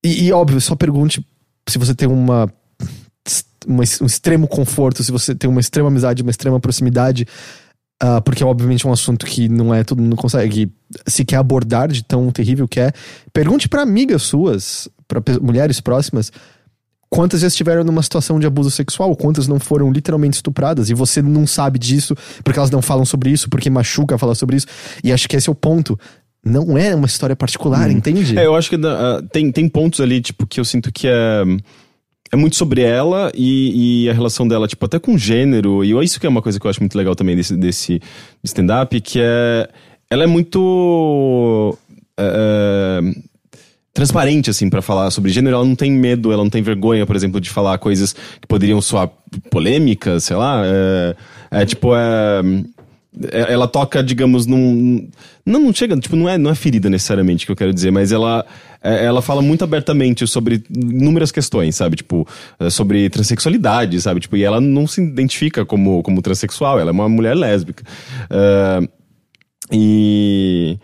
E, e óbvio, só pergunte se você tem uma, uma, um extremo conforto, se você tem uma extrema amizade, uma extrema proximidade. Uh, porque obviamente é um assunto que não é todo mundo consegue sequer abordar de tão terrível que é. Pergunte para amigas suas, para mulheres próximas, Quantas já estiveram numa situação de abuso sexual? Quantas não foram literalmente estupradas? E você não sabe disso porque elas não falam sobre isso, porque machuca falar sobre isso. E acho que esse é o ponto. Não é uma história particular, hum. entende? É, eu acho que uh, tem, tem pontos ali, tipo, que eu sinto que é. É muito sobre ela e, e, a relação dela, tipo, até com gênero. E isso que é uma coisa que eu acho muito legal também desse, desse stand-up, que é. Ela é muito. Uh, transparente, assim, para falar sobre gênero. Ela não tem medo, ela não tem vergonha, por exemplo, de falar coisas que poderiam soar polêmicas, sei lá. É, é tipo, é, é, ela toca, digamos, num. Não, não chega, tipo, não é, não é ferida necessariamente que eu quero dizer, mas ela, é, ela fala muito abertamente sobre inúmeras questões, sabe? Tipo, é, sobre transexualidade, sabe? Tipo, e ela não se identifica como, como transexual, ela é uma mulher lésbica. Uh, e.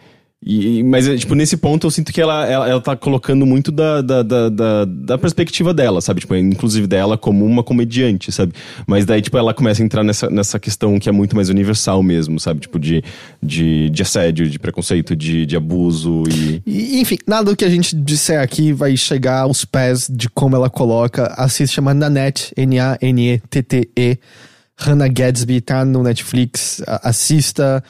E, mas, tipo, nesse ponto eu sinto que ela, ela, ela tá colocando muito da, da, da, da, da perspectiva dela, sabe? Tipo, inclusive dela como uma comediante, sabe? Mas daí, tipo, ela começa a entrar nessa, nessa questão que é muito mais universal mesmo, sabe? Tipo, de, de, de assédio, de preconceito, de, de abuso e... e... Enfim, nada do que a gente disser aqui vai chegar aos pés de como ela coloca. Assiste, chama Nanette, N-A-N-E-T-T-E. Hannah Gadsby tá no Netflix. Assista.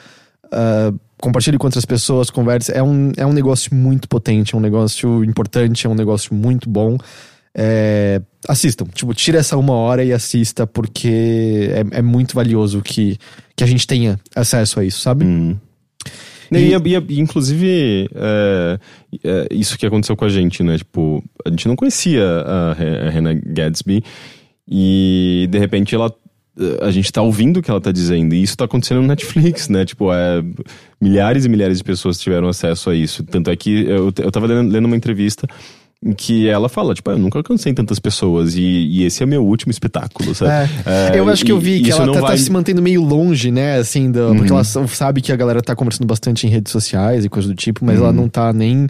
Uh, compartilhe com outras pessoas, converse. É um, é um negócio muito potente, é um negócio importante, é um negócio muito bom. É, assistam. Tipo, tira essa uma hora e assista, porque é, é muito valioso que, que a gente tenha acesso a isso, sabe? Hum. E, e, e, inclusive, é, é, isso que aconteceu com a gente, né? Tipo, a gente não conhecia a, a Hannah Gadsby e, de repente, ela a gente tá ouvindo o que ela tá dizendo, e isso tá acontecendo no Netflix, né? Tipo, é, milhares e milhares de pessoas tiveram acesso a isso. Tanto é que eu, eu tava lendo, lendo uma entrevista em que ela fala, tipo, ah, eu nunca alcancei tantas pessoas e, e, esse é meu último espetáculo, sabe? É, é, eu acho que eu vi que ela tá, vai... tá, se mantendo meio longe, né, assim, do, uhum. porque ela sabe que a galera tá conversando bastante em redes sociais e coisas do tipo, mas uhum. ela não tá nem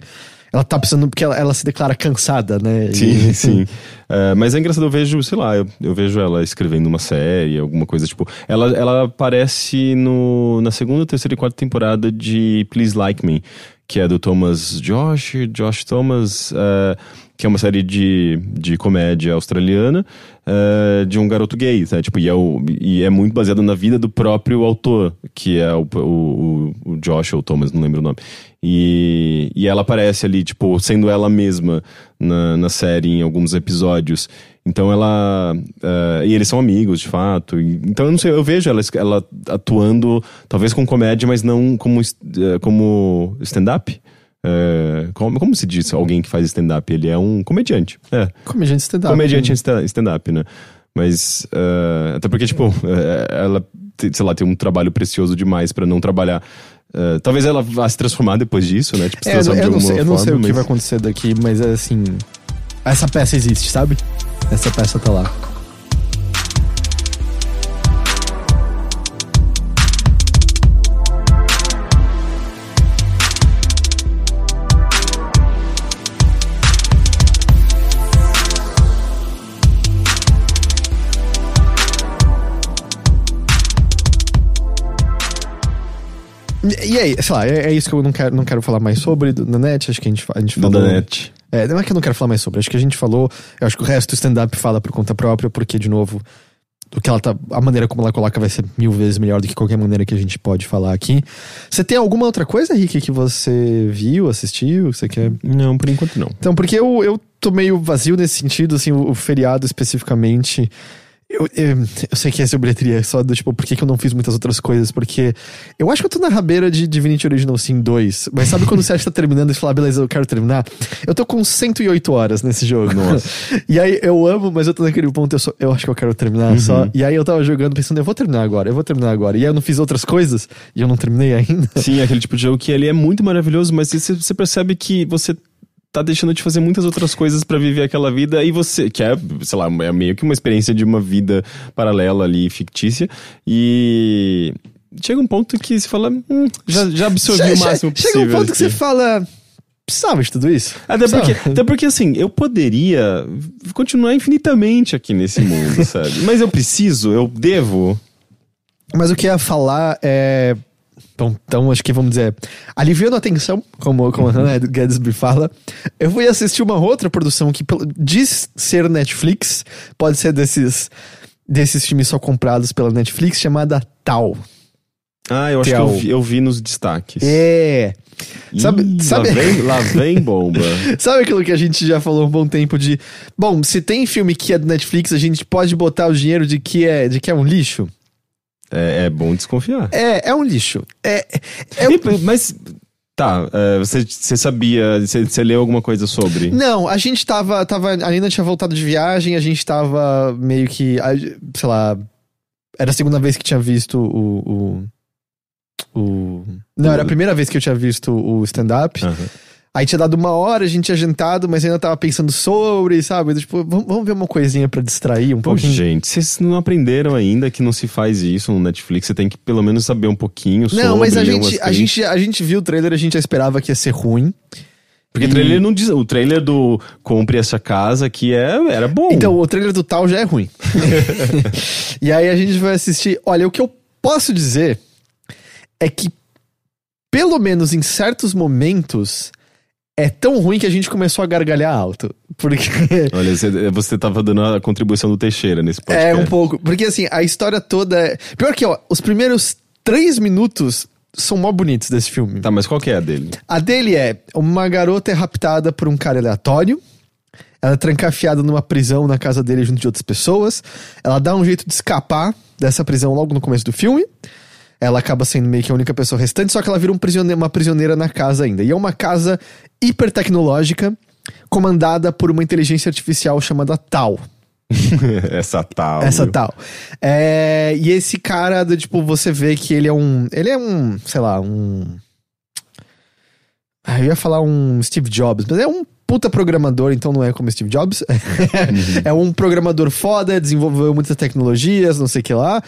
ela tá precisando, porque ela, ela se declara cansada, né? Sim, e, sim. É, mas é engraçado, eu vejo, sei lá, eu, eu, vejo ela escrevendo uma série, alguma coisa, tipo. Ela, ela aparece no, na segunda, terceira e quarta temporada de Please Like Me, que é do Thomas Josh, Josh Thomas. Uh, que é uma série de, de comédia australiana uh, de um garoto gay, né? Tipo, e é, o, e é muito baseado na vida do próprio autor, que é o, o, o Josh ou Thomas, não lembro o nome. E, e ela aparece ali, tipo, sendo ela mesma na, na série em alguns episódios. Então ela. Uh, e eles são amigos, de fato. E, então eu não sei, eu vejo ela, ela atuando, talvez com comédia, mas não como, uh, como stand-up. É, como, como se diz alguém que faz stand-up? Ele é um comediante. É. Comediante stand-up. Comediante né? stand-up, né? Mas. Uh, até porque, tipo, ela, sei lá, tem um trabalho precioso demais para não trabalhar. Uh, talvez ela vá se transformar depois disso, né? Tipo, se é, eu, eu não sei, eu não sei o que vai acontecer daqui, mas é assim. Essa peça existe, sabe? Essa peça tá lá. E aí, sei lá, é, é, isso que eu não quero, não quero falar mais sobre do, da net, acho que a gente, a gente falou. Da net. É, não é que eu não quero falar mais sobre, acho que a gente falou, eu acho que o resto do stand-up fala por conta própria, porque, de novo, o que ela tá, a maneira como ela coloca vai ser mil vezes melhor do que qualquer maneira que a gente pode falar aqui. Você tem alguma outra coisa, Rick, que você viu, assistiu, você quer? Não, por enquanto não. Então, porque eu, eu tô meio vazio nesse sentido, assim, o, o feriado especificamente. Eu, eu, eu, sei que é bilheteria, só do tipo, por que, que eu não fiz muitas outras coisas? Porque eu acho que eu tô na rabeira de Divinity Original Sin 2. Mas sabe quando você acha que tá terminando e fala, ah, beleza, eu quero terminar? Eu tô com 108 horas nesse jogo. Nossa. e aí eu amo, mas eu tô naquele ponto, eu, só, eu acho que eu quero terminar uhum. só. E aí eu tava jogando pensando, eu vou terminar agora, eu vou terminar agora. E aí eu não fiz outras coisas e eu não terminei ainda. Sim, aquele tipo de jogo que ele é muito maravilhoso, mas você, você percebe que você tá deixando de fazer muitas outras coisas para viver aquela vida e você, que é, sei lá, é meio que uma experiência de uma vida paralela ali, fictícia, e chega um ponto que você fala, hum, já, já absorvi o máximo possível. Chega um ponto que você fala, precisava de tudo isso? Até porque, até porque, assim, eu poderia continuar infinitamente aqui nesse mundo, sabe? Mas eu preciso, eu devo. Mas o que ia falar é Bom, então acho que vamos dizer, aliviando a tensão, como, como uhum. a Hannah Gadsby fala, eu fui assistir uma outra produção que diz ser Netflix, pode ser desses, desses filmes só comprados pela Netflix, chamada Tal. Ah, eu acho Tal. que eu vi, eu vi nos destaques. É. Sabe, Ih, sabe... Lá, vem, lá vem bomba. sabe aquilo que a gente já falou um bom tempo de. Bom, se tem filme que é do Netflix, a gente pode botar o dinheiro de que é, de que é um lixo? É, é bom desconfiar. É, é um lixo. É, é um... Mas Tá, uh, você, você sabia, você, você, leu alguma coisa sobre? Não, a gente tava, tava. A Nina tinha voltado de viagem, a gente tava meio que. Sei lá. Era a segunda vez que tinha visto o. o, o não, era a primeira vez que eu tinha visto o stand-up. Uhum. Aí tinha dado uma hora, a gente tinha jantado, mas ainda tava pensando sobre, sabe? Tipo, vamos, vamos ver uma coisinha para distrair um pouquinho. gente, vocês não aprenderam ainda que não se faz isso no Netflix? Você tem que pelo menos saber um pouquinho sobre. Não, mas a gente, a gente, a gente viu o trailer, a gente já esperava que ia ser ruim. Porque e... o trailer não diz. O trailer do Compre essa casa que é, era bom. Então, o trailer do tal já é ruim. e aí a gente vai assistir. Olha, o que eu posso dizer é que, pelo menos em certos momentos, é tão ruim que a gente começou a gargalhar alto. Porque. Olha, você, você tava dando a contribuição do Teixeira nesse podcast. É, um pouco. Porque assim, a história toda. É... Pior que, ó, os primeiros três minutos são mó bonitos desse filme. Tá, mas qual que é a dele? A dele é: uma garota é raptada por um cara aleatório. Ela é trancafiada numa prisão na casa dele junto de outras pessoas. Ela dá um jeito de escapar dessa prisão logo no começo do filme. Ela acaba sendo meio que a única pessoa restante, só que ela vira um prisioneira, uma prisioneira na casa ainda. E é uma casa hiper tecnológica, comandada por uma inteligência artificial chamada Tal. Essa tal. Essa viu? tal. É, e esse cara, do, tipo, você vê que ele é um. Ele é um, sei lá, um. Ah, Eu ia falar um Steve Jobs, mas é um puta programador, então não é como Steve Jobs. é um programador foda, desenvolveu muitas tecnologias, não sei o que lá.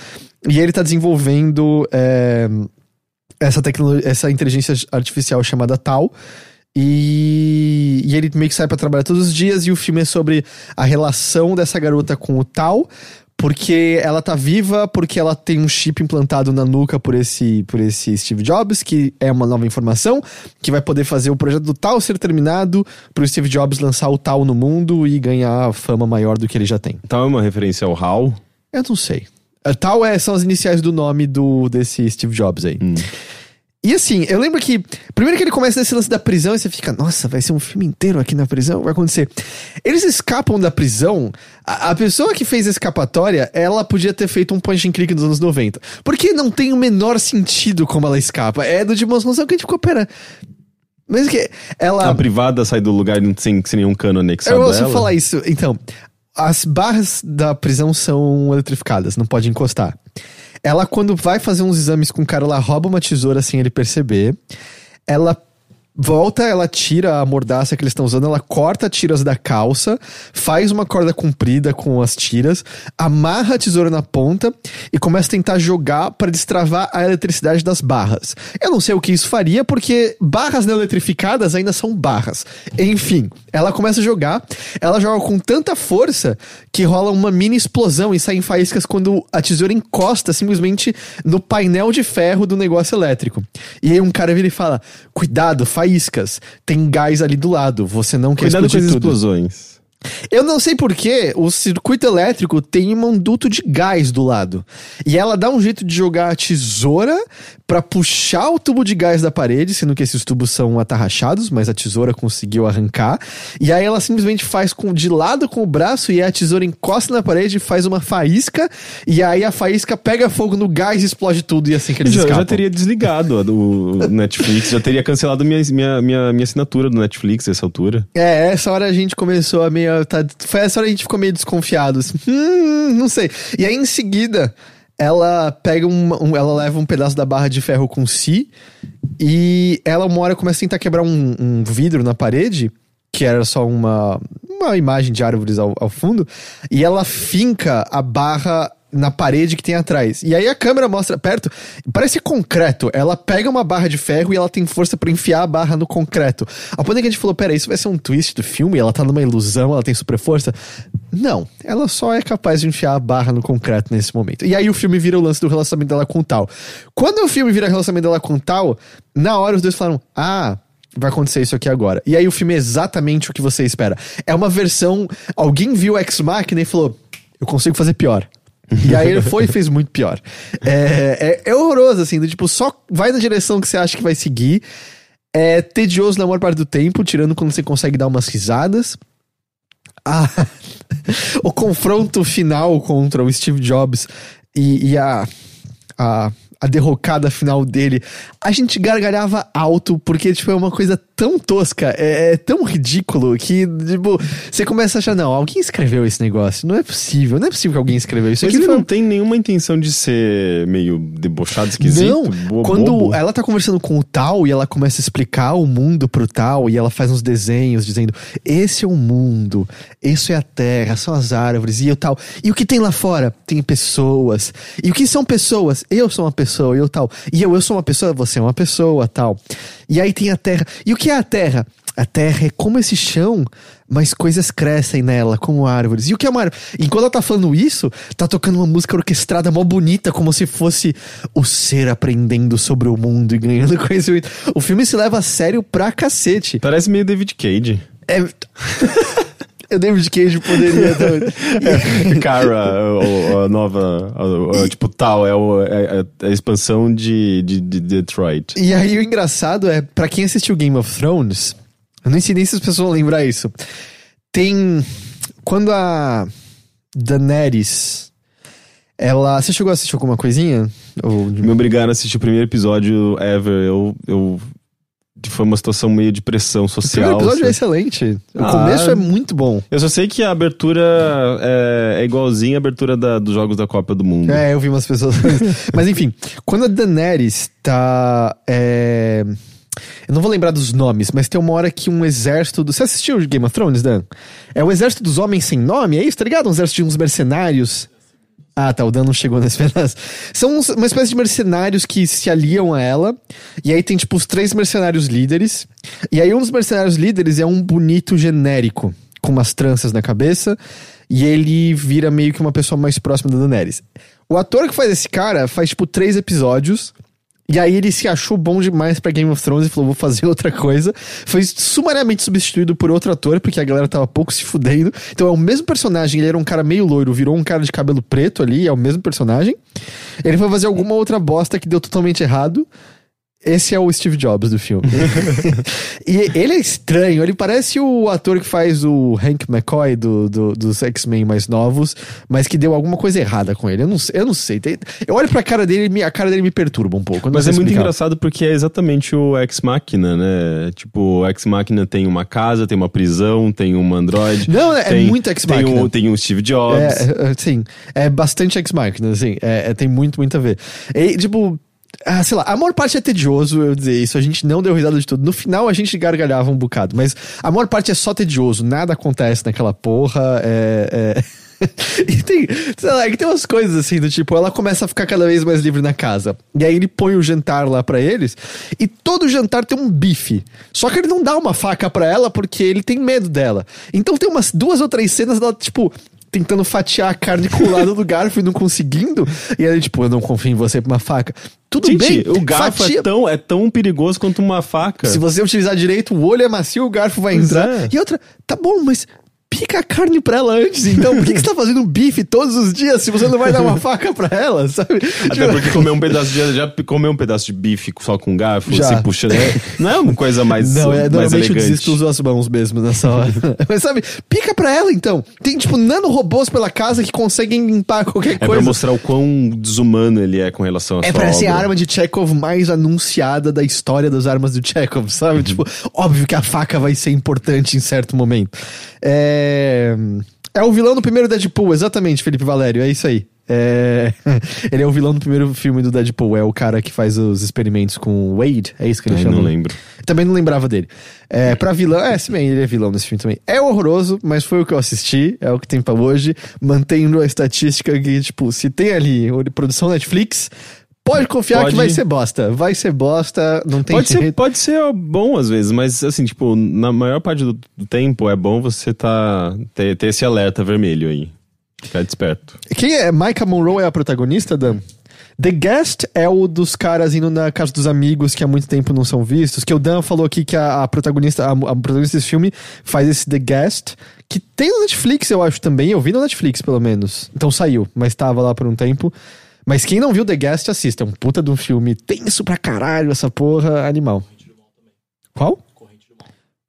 E ele tá desenvolvendo é, essa, essa inteligência artificial chamada Tal. E, e ele meio que sai pra trabalhar todos os dias. E o filme é sobre a relação dessa garota com o Tal. Porque ela tá viva, porque ela tem um chip implantado na nuca por esse, por esse Steve Jobs, que é uma nova informação, que vai poder fazer o projeto do Tal ser terminado, pro Steve Jobs lançar o Tal no mundo e ganhar fama maior do que ele já tem. Tal é uma referência ao HAL. Eu não sei. A Tal é, são as iniciais do nome do, desse Steve Jobs aí. E assim, eu lembro que. Primeiro que ele começa nesse lance da prisão e você fica, nossa, vai ser um filme inteiro aqui na prisão? Vai acontecer. Eles escapam da prisão. A, a pessoa que fez a escapatória, ela podia ter feito um point and click nos anos 90. Porque não tem o menor sentido como ela escapa. É do de uma que a gente ficou, pera. Mas que. Ela. A privada sai do lugar sem, sem nenhum cano anexado Eu ouço falar isso. Então, as barras da prisão são eletrificadas, não pode encostar. Ela, quando vai fazer uns exames com o cara, ela rouba uma tesoura sem ele perceber. Ela volta, ela tira a mordaça que eles estão usando, ela corta tiras da calça, faz uma corda comprida com as tiras, amarra a tesoura na ponta e começa a tentar jogar para destravar a eletricidade das barras. Eu não sei o que isso faria, porque barras não eletrificadas ainda são barras. Enfim, ela começa a jogar, ela joga com tanta força que rola uma mini explosão e saem faíscas quando a tesoura encosta simplesmente no painel de ferro do negócio elétrico. E aí um cara vira e fala: Cuidado, faíscas, tem gás ali do lado, você não quer Cuidado com explodir as tudo. explosões. Eu não sei porquê, o circuito elétrico tem um duto de gás do lado. E ela dá um jeito de jogar a tesoura pra puxar o tubo de gás da parede, sendo que esses tubos são atarrachados, mas a tesoura conseguiu arrancar. E aí ela simplesmente faz com de lado com o braço e a tesoura encosta na parede e faz uma faísca. E aí a faísca pega fogo no gás e explode tudo. E assim que eles Eu já, eu escapam. já teria desligado do Netflix, já teria cancelado minha, minha, minha, minha assinatura do Netflix nessa altura. É, essa hora a gente começou a meio. Tá, foi essa hora a gente ficou meio desconfiado. assim, Hum, não sei. E aí em seguida, ela pega uma, um. Ela leva um pedaço da barra de ferro com si. E ela, uma hora, começa a tentar quebrar um, um vidro na parede. Que era só uma, uma imagem de árvores ao, ao fundo. E ela finca a barra na parede que tem atrás. E aí a câmera mostra perto, parece concreto. Ela pega uma barra de ferro e ela tem força pra enfiar a barra no concreto. A ponto que a gente falou, pera, isso vai ser um twist do filme? Ela tá numa ilusão, ela tem super força? Não, ela só é capaz de enfiar a barra no concreto nesse momento. E aí o filme vira o lance do relacionamento dela com o tal. Quando o filme vira o relacionamento dela com o tal, na hora os dois falaram, ah, vai acontecer isso aqui agora. E aí o filme é exatamente o que você espera. É uma versão. Alguém viu Ex Machina e falou: Eu consigo fazer pior. E aí ele foi e fez muito pior. É, é, é horroroso, assim, do tipo, só vai na direção que você acha que vai seguir. É tedioso na maior parte do tempo, tirando quando você consegue dar umas risadas. Ah, o confronto final contra o Steve Jobs e, e a, a, a derrocada final dele, a gente gargalhava alto, porque, tipo, é uma coisa tão tosca, é, é tão ridículo que, tipo, você começa a achar, não, alguém escreveu esse negócio, não é possível, não é possível que alguém escreveu isso Mas ele foi- não tem nenhuma intenção de ser meio debochado, esquisito, não, quando ela tá conversando com o Tal e ela começa a explicar o mundo pro Tal e ela faz uns desenhos dizendo: esse é o mundo, isso é a terra, são as árvores e o tal. E o que tem lá fora? Tem pessoas. E o que são pessoas? Eu sou uma pessoa e o tal. E eu, eu sou uma pessoa, você é uma pessoa, tal. E aí tem a terra. E o que é a terra? A terra é como esse chão, mas coisas crescem nela, como árvores. E o que é uma árvore? Enquanto ela tá falando isso, tá tocando uma música orquestrada mó bonita, como se fosse o ser aprendendo sobre o mundo e ganhando conhecimento. O filme se leva a sério pra cacete. Parece meio David Cage. É. Eu David Cage poderia. também. Cara, o- a nova. a- a- tipo, tal, é, o- é- é a expansão de, de, de Detroit. E aí o engraçado é, pra quem assistiu Game of Thrones, eu nem sei nem se as pessoas vão lembrar isso. Tem. Quando a Daenerys. Ela. Você chegou a assistir alguma coisinha? Ou... Me obrigaram a assistir o primeiro episódio ever. Eu. eu foi uma situação meio de pressão O social. primeiro episódio é assim. excelente. O Ah. começo é muito bom. Eu só sei que a abertura é, é igualzinha à abertura da- dos jogos da Copa do Mundo. É, eu vi umas pessoas. Mas enfim, quando a Daenerys tá. é, Eu não vou lembrar dos nomes, mas tem uma hora que um exército. Do... Você assistiu Game of Thrones, Dan? É o exército dos homens sem nome, é isso, tá ligado? Um exército de uns mercenários. Ah, tá, o Dan não chegou nesse pedaço. São uma espécie de mercenários que se aliam a ela. E aí tem, tipo, os três mercenários líderes. E aí um dos mercenários líderes é um bonito genérico, com umas tranças na cabeça. E ele vira meio que uma pessoa mais próxima da Daenerys. O ator que faz esse cara faz, tipo, três episódios. E aí ele se achou bom demais pra Game of Thrones e falou, vou fazer outra coisa. Foi sumariamente substituído por outro ator, porque a galera tava pouco se fudendo. Então é o mesmo personagem, ele era um cara meio loiro, virou um cara de cabelo preto ali, é o mesmo personagem. Ele foi fazer alguma outra bosta que deu totalmente errado. Esse é o Steve Jobs do filme. e ele é estranho, ele parece o ator que faz o Hank McCoy do, do- dos X-Men mais novos, mas que deu alguma coisa errada com ele. Eu não, sei- eu não sei. Tem- eu olho pra cara dele e a cara dele me perturba um pouco. Mas é muito explicar. engraçado porque é exatamente o Ex Machina, né? Tipo, o Ex Machina tem uma casa, tem uma prisão, tem um android. Não, é tem, muito Ex tem um, tem um Steve Jobs. É, é, sim. É bastante X-Machina, assim. É, é, tem muito, muito a ver. E, tipo. Ah, sei lá, a maior parte é tedioso eu dizer isso. A gente não deu risada de tudo. No final a gente gargalhava um bocado, mas a maior parte é só tedioso. Nada acontece naquela porra. É. é... e tem, sei lá, é que tem umas coisas assim do tipo, ela começa a ficar cada vez mais livre na casa. E aí ele põe o jantar lá pra eles, e todo jantar tem um bife. Só que ele não dá uma faca pra ela porque ele tem medo dela. Então tem umas duas ou três cenas dela, tipo, tentando fatiar a carne com o lado do garfo e não conseguindo. E aí, tipo, eu não confio em você pra uma faca. Tudo Gente, bem, o garfo fatia- é, tão, é tão perigoso quanto uma faca. Se você utilizar direito, o olho é macio, o garfo vai Pois entrar. é. E outra, tá bom, mas pica a carne pra ela antes, então. Por que, que você tá fazendo bife todos os dias se você não vai dar uma faca pra ela, sabe? Até Tipo, porque comer um pedaço de. Já comeu um pedaço de bife só com garfo, Já. se puxando. é- não é uma coisa mais. Não, é, mais normalmente eu desisto uso as mãos mesmo nessa hora. Mas sabe, pica pra ela então. Tem, tipo, nanorobôs pela casa que conseguem limpar qualquer É pra coisa. mostrar o quão desumano ele é com relação a É pra ser a arma de Chekhov mais anunciada da história das armas do Chekhov, sabe? Tipo, óbvio que a faca vai ser importante em certo momento. É, é o vilão do primeiro Deadpool, exatamente, Felipe Valério, é isso aí. É... Ele é o vilão do primeiro filme do Deadpool, é o cara que faz os experimentos com o Wade, é isso que ele Ai, chama? não lembro. Também não lembrava dele. É, pra vilão, é, se bem, ele é vilão nesse filme também. É horroroso, mas foi o que eu assisti, é o que tem pra hoje, mantendo a estatística que, tipo, se tem ali produção Netflix, pode confiar Pode. que vai ser bosta. Vai ser bosta, não tem Pode ser, jeito. pode ser bom às vezes, mas assim, tipo, na maior parte do, tempo é bom você tá, ter, ter esse alerta vermelho aí. Ficar desperto. Quem é? Micah Monroe é a protagonista, Dan? The Guest é o dos caras indo na casa dos amigos que há muito tempo não são vistos. Que o Dan falou aqui que a, a protagonista, a, a protagonista desse filme faz esse The Guest, que tem no Netflix, eu acho também. Eu vi no Netflix, pelo menos. Então saiu, mas tava lá por um tempo. Mas quem não viu The Guest, assista. É um puta de um filme tenso pra caralho, essa porra, animal. Qual?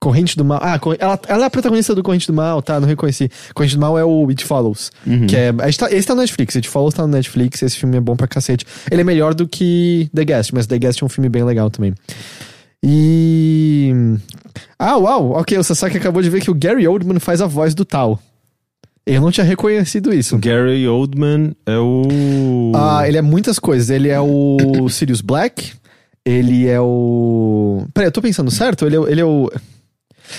Corrente do Mal. Ah, ela, ela é a protagonista do Corrente do Mal, tá? Não reconheci. Corrente do Mal é o It Follows. Que é. tá- esse tá no Netflix. It Follows tá no Netflix. Esse filme é bom pra cacete. Ele é melhor do que The Guest, mas The Guest é um filme bem legal também. E. Ah, uau! Ok, o Sasaki acabou de ver que o Gary Oldman faz a voz do Tal. Eu não tinha reconhecido isso. Gary Oldman é o. Ah, ele é muitas coisas. Ele é o Sirius Black. Ele é o. Peraí, eu tô pensando certo? Ele é, ele é o.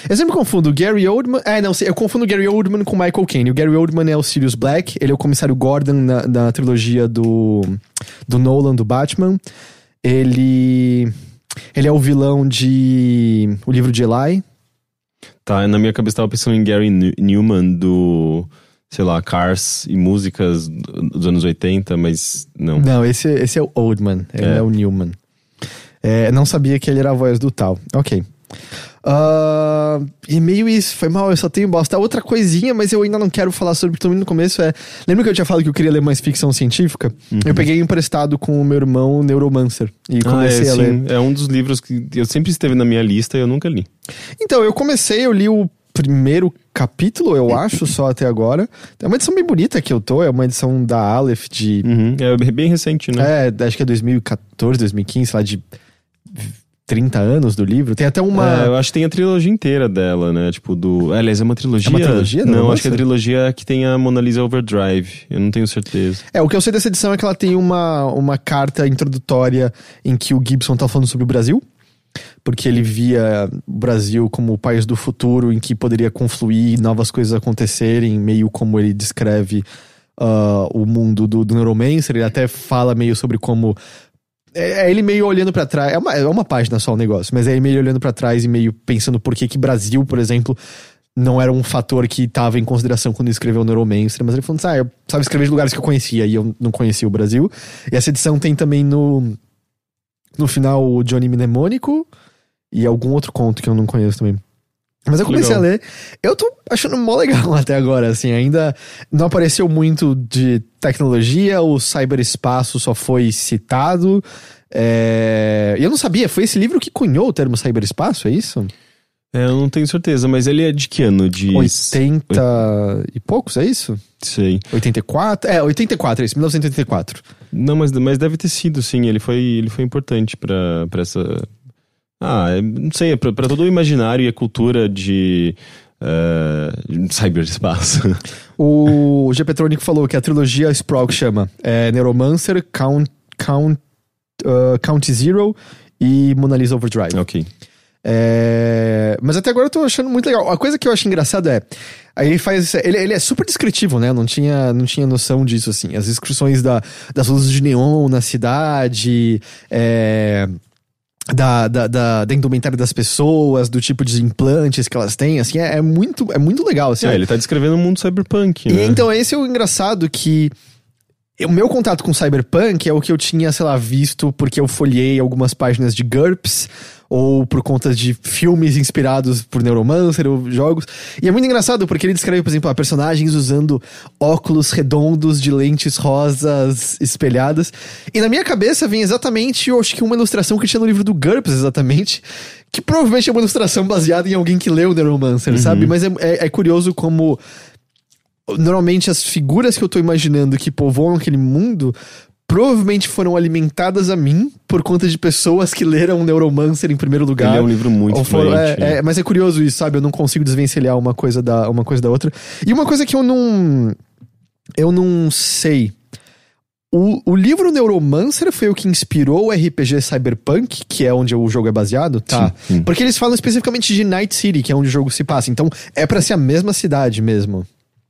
Eu sempre confundo o Gary Oldman. Ah, não, eu confundo o Gary Oldman com o Michael Caine. O Gary Oldman é o Sirius Black. Ele é o comissário Gordon na, na trilogia do, do Nolan, do Batman. Ele. Ele é o vilão de. O livro de Eli. Tá, na minha cabeça tava pensando em Gary New- Newman do. Sei lá, Cars e músicas dos anos 80, mas não. Não, esse, esse é o Oldman. Ele é, É. o Newman. É, não sabia que ele era a voz do tal. Ok. Ah, e meio isso, foi mal, eu só tenho bosta. Outra coisinha, mas eu ainda não quero falar sobre, porque também no começo é. Lembra que eu tinha falado que eu queria ler mais ficção científica? Eu peguei emprestado com o meu irmão Neuromancer. E Ah, é, comecei a ler. sim, é um dos livros que eu sempre esteve na minha lista e eu nunca li. Então, eu comecei, eu li o primeiro capítulo, eu acho, só até agora. É uma edição bem bonita que eu tô, é uma edição da Aleph de. Uhum. É bem recente, né? É, acho que é 2014, 2015, sei lá, de 30 anos do livro. Tem até uma. É, eu acho que tem a trilogia inteira dela, né? Tipo, do. Aliás, é uma trilogia. É uma trilogia? Não, Nossa. acho que é a trilogia que tem a Mona Lisa Overdrive. Eu não tenho certeza. É, o que eu sei dessa edição é que ela tem uma, uma carta introdutória em que o Gibson tá falando sobre o Brasil. Porque ele via o Brasil como o país do futuro em que poderia confluir novas coisas acontecerem, meio como ele descreve ah, o mundo do, do Neuromancer. Ele até fala meio sobre como. É é ele meio olhando pra trás. É uma, é uma página só o negócio, mas é ele meio olhando pra trás e meio pensando por que que Brasil, por exemplo, não era um fator que estava em consideração quando escreveu o Neuromancer. Mas ele falou assim: ah, eu sabe escrever de lugares que eu conhecia e eu não conhecia o Brasil. E essa edição tem também no. No final o Johnny Mnemônico e algum outro conto que eu não conheço também. Mas eu comecei Legal. a ler. Eu tô achando mó legal até agora, assim. Ainda não apareceu muito de tecnologia, o cyberespaço só foi citado. É... Eu não sabia, foi esse livro que cunhou o termo cyberespaço, é isso? É, eu não tenho certeza, mas ele é de que ano? De. 80 e poucos, é isso? Sei. 84? É, 84, é isso, 1984. Não, mas, mas deve ter sido, sim. Ele foi, ele foi importante pra essa. Ah, é- não sei, é pra, pra todo o imaginário e a cultura de. Uh, cyberespaço. O G. Petronico falou que a trilogia Sprawl que chama é Neuromancer, Count, Count, uh, Count Zero e Mona Lisa Overdrive. ok. É, Mas até agora eu tô achando muito legal. A coisa que eu acho engraçado é. Aí ele faz. Ele, ele é super descritivo, né? Não tinha, não tinha noção disso, assim. As descrições da, das luzes de neon na cidade. É, da, da, da, da indumentária das pessoas, do tipo de implantes que elas têm, assim, é, é muito, é muito legal, assim. É, ele tá descrevendo um mundo cyberpunk, E né? então, esse é o engraçado que. O meu contato com Cyberpunk é o que eu tinha, sei lá, visto porque eu folhei algumas páginas de GURPS, ou por conta de filmes inspirados por Neuromancer, ou jogos. E é muito engraçado porque ele descreve, por exemplo, personagens usando óculos redondos de lentes rosas espelhadas. E na minha cabeça vem exatamente, eu acho que uma ilustração que tinha no livro do GURPS, exatamente. Que provavelmente é uma ilustração baseada em alguém que leu Neuromancer, sabe? Mas é, é- é curioso como normalmente as figuras que eu tô imaginando que povoam aquele mundo provavelmente foram alimentadas a mim por conta de pessoas que leram Neuromancer em primeiro lugar. Ele é um livro muito foram- é, é, mas é curioso isso, sabe? Eu não consigo desvencilhar uma coisa da, uma coisa da outra. E uma coisa que eu não. Eu não sei. O, o livro Neuromancer foi o que inspirou o RPG Cyberpunk, que é onde o jogo é baseado, tá? Sim, sim. Porque eles falam especificamente de Night City, que é onde o jogo se passa. Então é pra ser a mesma cidade mesmo.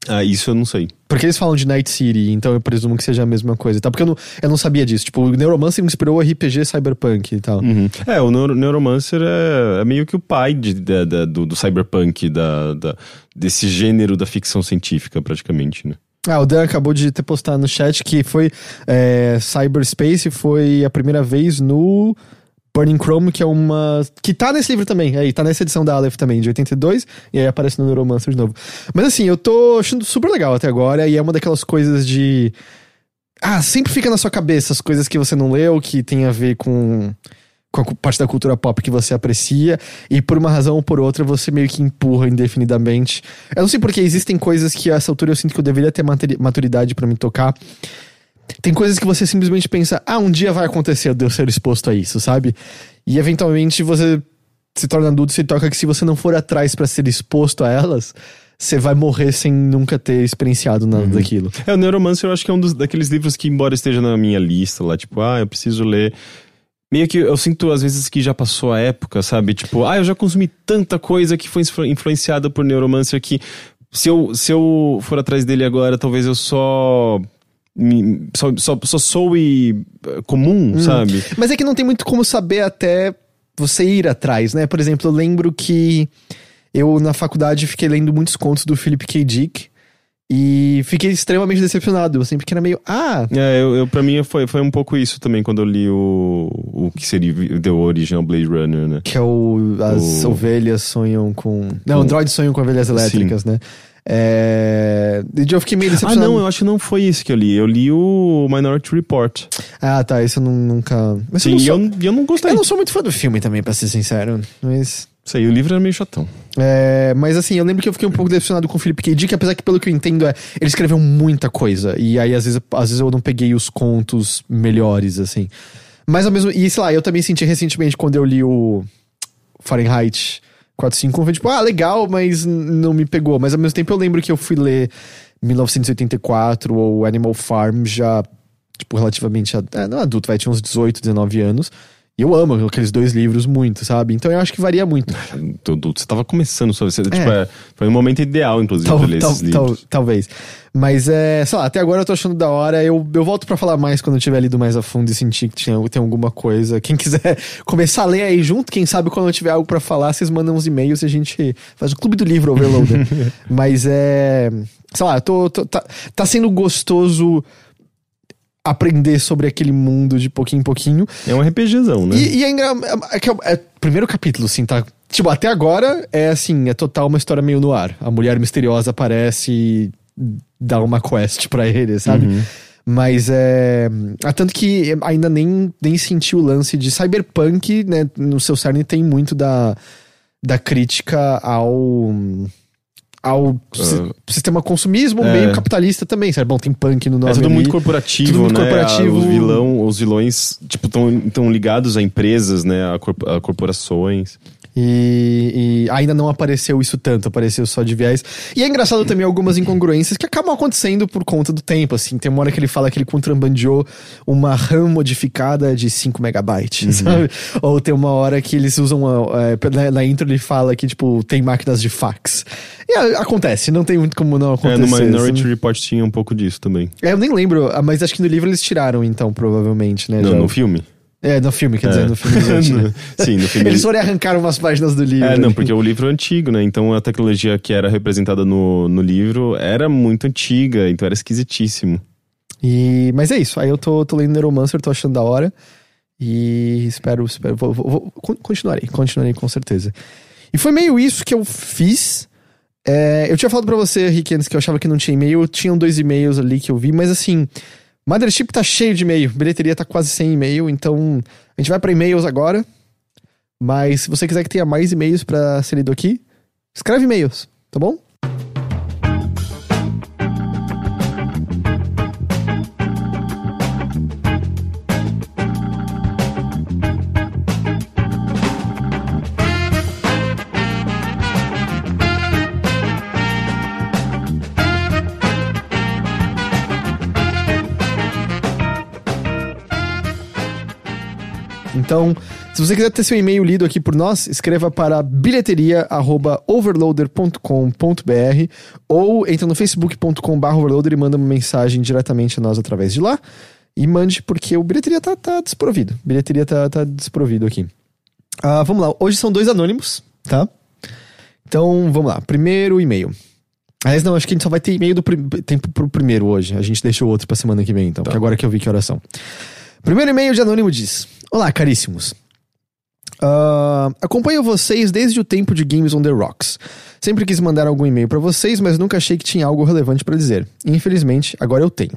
Ah, isso eu não sei. Porque eles falam de Night City, então eu presumo que seja a mesma coisa, tá? Porque eu não, eu não sabia disso. Tipo, o Neuromancer inspirou o RPG Cyberpunk e tal. Uhum. É, o Neuro- Neuromancer é, é meio que o pai de- da- da- do, do cyberpunk, da, da- desse gênero da ficção científica, praticamente, né? Ah, o Dan acabou de ter postado no chat que foi é, Cyberspace foi a primeira vez no Burning Chrome, que é uma. que tá nesse livro também. Aí, tá nessa edição da Aleph também, de 82, e aí aparece no Neuromancer de novo. Mas assim, eu tô achando super legal até agora, e é uma daquelas coisas de. Ah, sempre fica na sua cabeça as coisas que você não leu, que tem a ver com. Com a parte da cultura pop que você aprecia, e por uma razão ou por outra você meio que empurra indefinidamente. Eu não sei porque existem coisas que a essa altura eu sinto que eu deveria ter maturidade pra me tocar. Tem coisas que você simplesmente pensa, ah, um dia vai acontecer de eu ser exposto a isso, sabe? E eventualmente você se torna adulto e se toca que se você não for atrás pra ser exposto a elas, você vai morrer sem nunca ter experienciado nada daquilo. É, o Neuromancer eu acho que é um dos, daqueles livros que, embora esteja na minha lista lá, tipo, ah, eu preciso ler. Meio que eu sinto às vezes que já passou a época, sabe? Tipo, ah, eu já consumi tanta coisa que foi influ- influenciada por Neuromancer que se eu, se eu for atrás dele agora, talvez eu só. Só, só, só soe eh, comum, sabe? Mas é que não tem muito como saber até você ir atrás, né? Por exemplo, eu lembro que eu na faculdade fiquei lendo muitos contos do Philip K. Dick e fiquei extremamente decepcionado. Eu sempre que era meio, ah, É, eu, eu, pra mim foi, foi um pouco isso também quando eu li o, o que seria o original Blade Runner, né? que é o as O- ovelhas sonham com, não, Com- androides sonham com ovelhas elétricas, né? É... E eu fiquei meio Ah, decepcionado. não, eu acho que não foi isso que eu li. Eu li o Minority Report. Ah, tá, isso eu não- nunca. Mas Sim, eu, não sou... eu, eu não gostei. eu não sou muito fã do filme também, pra ser sincero. Mas Sei, o livro era meio chatão. É, mas assim, eu lembro que eu fiquei um pouco decepcionado com o Philip K. Dick, apesar que, pelo que eu entendo, é, ele escreveu muita coisa. E aí, às vezes, às vezes eu não peguei os contos melhores, assim. Mas ao mesmo. E sei lá, eu também senti recentemente quando eu li o Fahrenheit 451, foi tipo, ah, legal, mas não me pegou. Mas ao mesmo tempo eu lembro que eu fui ler 1984 ou Animal Farm já, tipo, relativamente. É, não adulto, vai, tinha uns 18, 19 anos. E eu amo aqueles dois livros muito, sabe? Então eu acho que varia muito. Você tava começando só você, tipo, é. foi um momento ideal, inclusive, tal, pra ler tal, esses livros. Tal, talvez. Mas é, sei lá, até agora eu tô achando da hora. Eu, eu volto para falar mais quando eu tiver lido mais a fundo e sentir que tinha, tem alguma coisa. Quem quiser começar a ler aí junto, quem sabe quando eu tiver algo para falar, vocês mandam uns e-mails e a gente faz o clube do livro Overloader. Mas é. Sei lá, eu tô, tô tá, tá sendo gostoso aprender sobre aquele mundo de pouquinho em pouquinho. É um RPGzão, né? E, e é, é, é, é, primeiro capítulo, assim, tá? Tipo, até agora é assim, é total uma história meio no ar. A mulher misteriosa aparece e dá uma quest para ele, sabe? Uhum. Mas é. Ah, tanto que ainda nem, nem senti o lance de cyberpunk, né? No seu cerne tem muito da, da crítica ao ao uh, sistema consumismo é. meio capitalista também, sabe? Bom, tem punk no nome. É tudo ali, muito corporativo, tudo muito né? Corporativo. os, vilão, os vilões, tipo, estão ligados a empresas, né? A, corp a corporações. E, e, ainda não apareceu isso tanto, apareceu só de viés. E é engraçado também algumas incongruências que acabam acontecendo por conta do tempo, assim. Tem uma hora que ele fala que ele contrabandeou uma RAM modificada de 5 megabytes, uhum. sabe? Ou tem uma hora que eles usam, é, na, na, intro ele fala que, tipo, tem máquinas de fax. E acontece, não tem muito como não acontecer. É, no Minority. Report tinha um pouco disso também. É, eu nem lembro, mas acho que no livro eles tiraram, então, provavelmente, né? Não, Já... no filme? É, no filme, quer dizer, é. no filme. Né? Sim, no filme. Eles foram e arrancaram umas páginas do livro. É, não, porque o livro é antigo, né? Então a tecnologia que era representada no, no livro era muito antiga, então era esquisitíssimo. E, mas é isso, aí eu tô, tô lendo Neuromancer, tô achando da hora. E espero, espero vou, vou, vou, continuarei, continuarei com certeza. E foi meio isso que eu fiz. É, eu tinha falado para você, Rick, antes que eu achava que não tinha e-mail. Tinham dois e-mails ali que eu vi, mas assim, Mothership tá cheio de e-mail, bilheteria tá quase sem e-mail, então a gente vai para e-mails agora. Mas se você quiser que tenha mais e-mails para ser lido aqui, escreve e-mails, tá bom? Então, se você quiser ter seu e-mail lido aqui por nós, escreva para bilheteria@overloader.com.br ou entra no facebook.com/overloader e manda uma mensagem diretamente a nós através de lá. E mande, porque o bilheteria tá, tá desprovido. Bilheteria tá, tá desprovido aqui. Uh, vamos lá, hoje são dois anônimos, tá? Então, vamos lá. Primeiro e-mail. Aliás, não, acho que a gente só vai ter e-mail do tempo pro primeiro hoje. A gente deixa o outro pra semana que vem, então, tá. porque agora que eu vi que oração. Primeiro e-mail de anônimo diz: Olá, caríssimos. Uh, acompanho vocês desde o tempo de Games on the Rocks. Sempre quis mandar algum e-mail para vocês, mas nunca achei que tinha algo relevante para dizer. Infelizmente, agora eu tenho.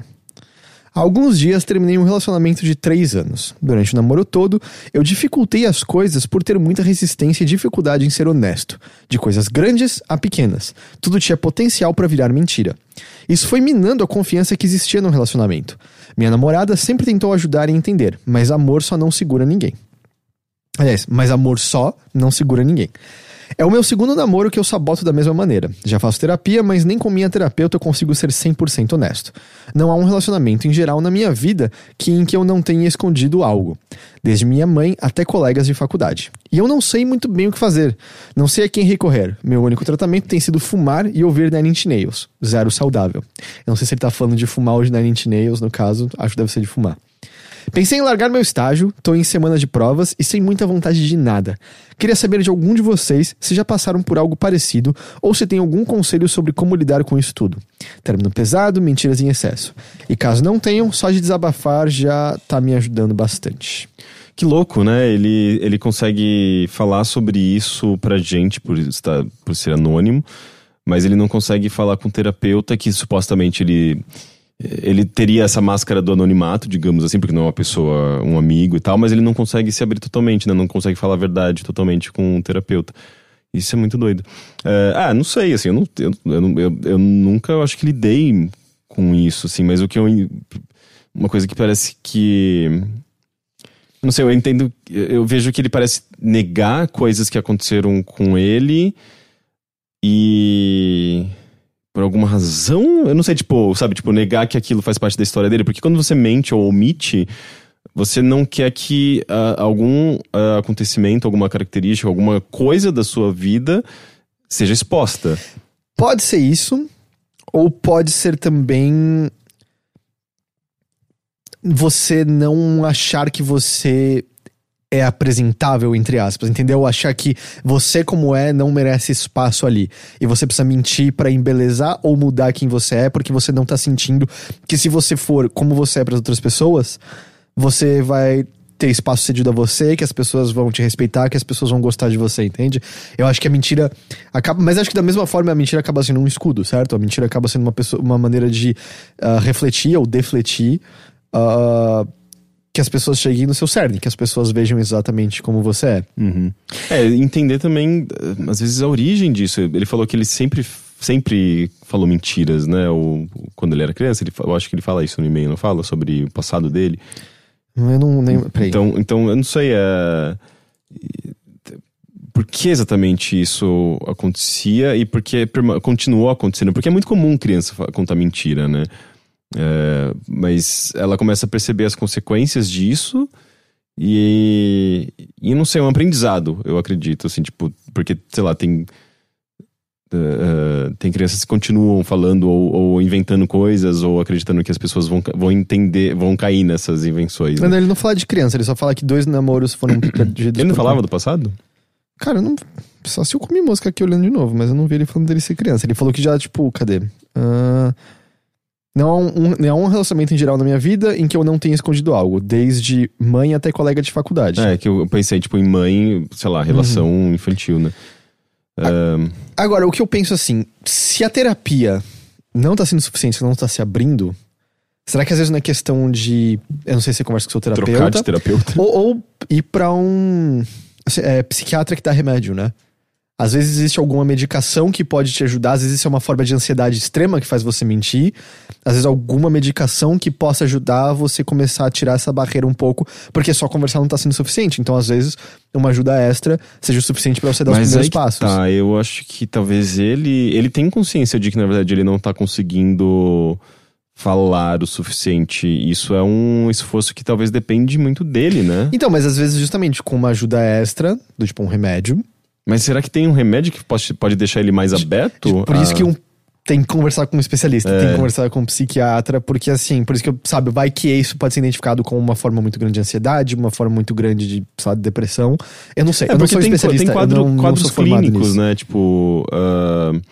Há alguns dias terminei um relacionamento de três anos. Durante o namoro todo, eu dificultei as coisas por ter muita resistência e dificuldade em ser honesto. De coisas grandes a pequenas. Tudo tinha potencial para virar mentira. Isso foi minando a confiança que existia no relacionamento. Minha namorada sempre tentou ajudar e entender, mas amor só não segura ninguém. Aliás, mas amor só não segura ninguém. É o meu segundo namoro que eu saboto da mesma maneira. Já faço terapia, mas nem com minha terapeuta eu consigo ser 100% honesto. Não há um relacionamento em geral na minha vida que em que eu não tenha escondido algo, desde minha mãe até colegas de faculdade. E eu não sei muito bem o que fazer. Não sei a quem recorrer. Meu único tratamento tem sido fumar e ouvir Nine Inch Nails. Zero saudável. Eu não sei se ele tá falando de fumar ou de Nine Inch Nails, no caso, acho que deve ser de fumar. Pensei em largar meu estágio, tô em semana de provas e sem muita vontade de nada. Queria saber de algum de vocês se já passaram por algo parecido ou se tem algum conselho sobre como lidar com isso tudo. Término pesado, mentiras em excesso. E caso não tenham, só de desabafar já tá me ajudando bastante. Que louco, né? Ele, ele consegue falar sobre isso pra gente por, estar, por ser anônimo, mas ele não consegue falar com o terapeuta que supostamente ele ele teria essa máscara do anonimato, digamos assim, porque não é uma pessoa, um amigo e tal, mas ele não consegue se abrir totalmente, né? Não consegue falar a verdade totalmente com um terapeuta. Isso é muito doido. É, ah, não sei, assim, eu, não, eu, eu, eu, nunca, acho que lidei com isso, assim, mas o que eu. Uma coisa que parece que. Não sei, eu entendo. Eu vejo que ele parece negar coisas que aconteceram com ele e. Por alguma razão, eu não sei, tipo, sabe, tipo, negar que aquilo faz parte da história dele, porque quando você mente ou omite, você não quer que uh, algum uh, acontecimento, alguma característica, alguma coisa da sua vida seja exposta. Pode ser isso, ou pode ser também você não achar que você é apresentável, entre aspas, entendeu? Achar que você, como é, não merece espaço ali. E você precisa mentir para embelezar ou mudar quem você é, porque você não tá sentindo que se você for como você é para outras pessoas, você vai ter espaço cedido a você, que as pessoas vão te respeitar, que as pessoas vão gostar de você, entende? Eu acho que a mentira acaba. Mas acho que da mesma forma a mentira acaba sendo um escudo, certo? A mentira acaba sendo uma, pessoa, uma maneira de uh, refletir ou defletir. Uh, que as pessoas cheguem no seu cerne, que as pessoas vejam exatamente como você é. Uhum. É, entender também, às vezes, a origem disso. Ele falou que ele sempre sempre falou mentiras, né? Ou, quando ele era criança, ele, eu acho que ele fala isso no e-mail, não fala? Sobre o passado dele. Eu não lembro. Então, então, eu não sei. É... Por que exatamente isso acontecia e por que continuou acontecendo? Porque é muito comum criança contar mentira, né? É, mas ela começa a perceber as consequências disso e, e não sei, é um aprendizado, eu acredito, assim, tipo, porque, sei lá, tem Uh, tem crianças que continuam falando ou, ou, inventando coisas ou acreditando que as pessoas vão, vão entender, vão cair nessas invenções. Né? Não, ele não fala de criança, ele só fala que dois namoros foram perdidos. Ele não falava do passado? Cara, não. Só se eu comi mosca aqui olhando de novo, mas eu não vi ele falando dele ser criança. Ele falou que já, tipo, cadê? Uh, não há, um, não há um relacionamento em geral na minha vida em que eu não tenha escondido algo, desde mãe até colega de faculdade. É, que eu pensei, tipo, em mãe, sei lá, relação uhum. infantil, né? Agora, o que eu penso assim, se a terapia não tá sendo suficiente, se não tá se abrindo, será que às vezes não é questão de. Eu não sei se você conversa com o seu terapeuta. Trocar de terapeuta. Ou, ou ir pra um é, psiquiatra que dá remédio, né? Às vezes existe alguma medicação que pode te ajudar, às vezes isso é uma forma de ansiedade extrema que faz você mentir, às vezes alguma medicação que possa ajudar você começar a tirar essa barreira um pouco, porque só conversar não tá sendo suficiente. Então, às vezes, uma ajuda extra seja o suficiente para você dar Mas os primeiros passos. Tá, eu acho que talvez ele, ele tem consciência de que na verdade ele não tá conseguindo falar o suficiente. Isso é um esforço que talvez depende muito dele, né? Então, mas às vezes justamente com uma ajuda extra, do tipo um remédio, mas será que tem um remédio que pode, pode deixar ele mais aberto? Por isso que um tem que conversar com um especialista, é. tem que conversar com um psiquiatra, porque assim, por isso que eu, sabe, vai que isso pode ser identificado como uma forma muito grande de ansiedade, uma forma muito grande de, sabe, depressão. Eu não sei, é, eu não sou tem, especialista. Tem quadro, não, quadros não clínicos, né? Tipo. Uh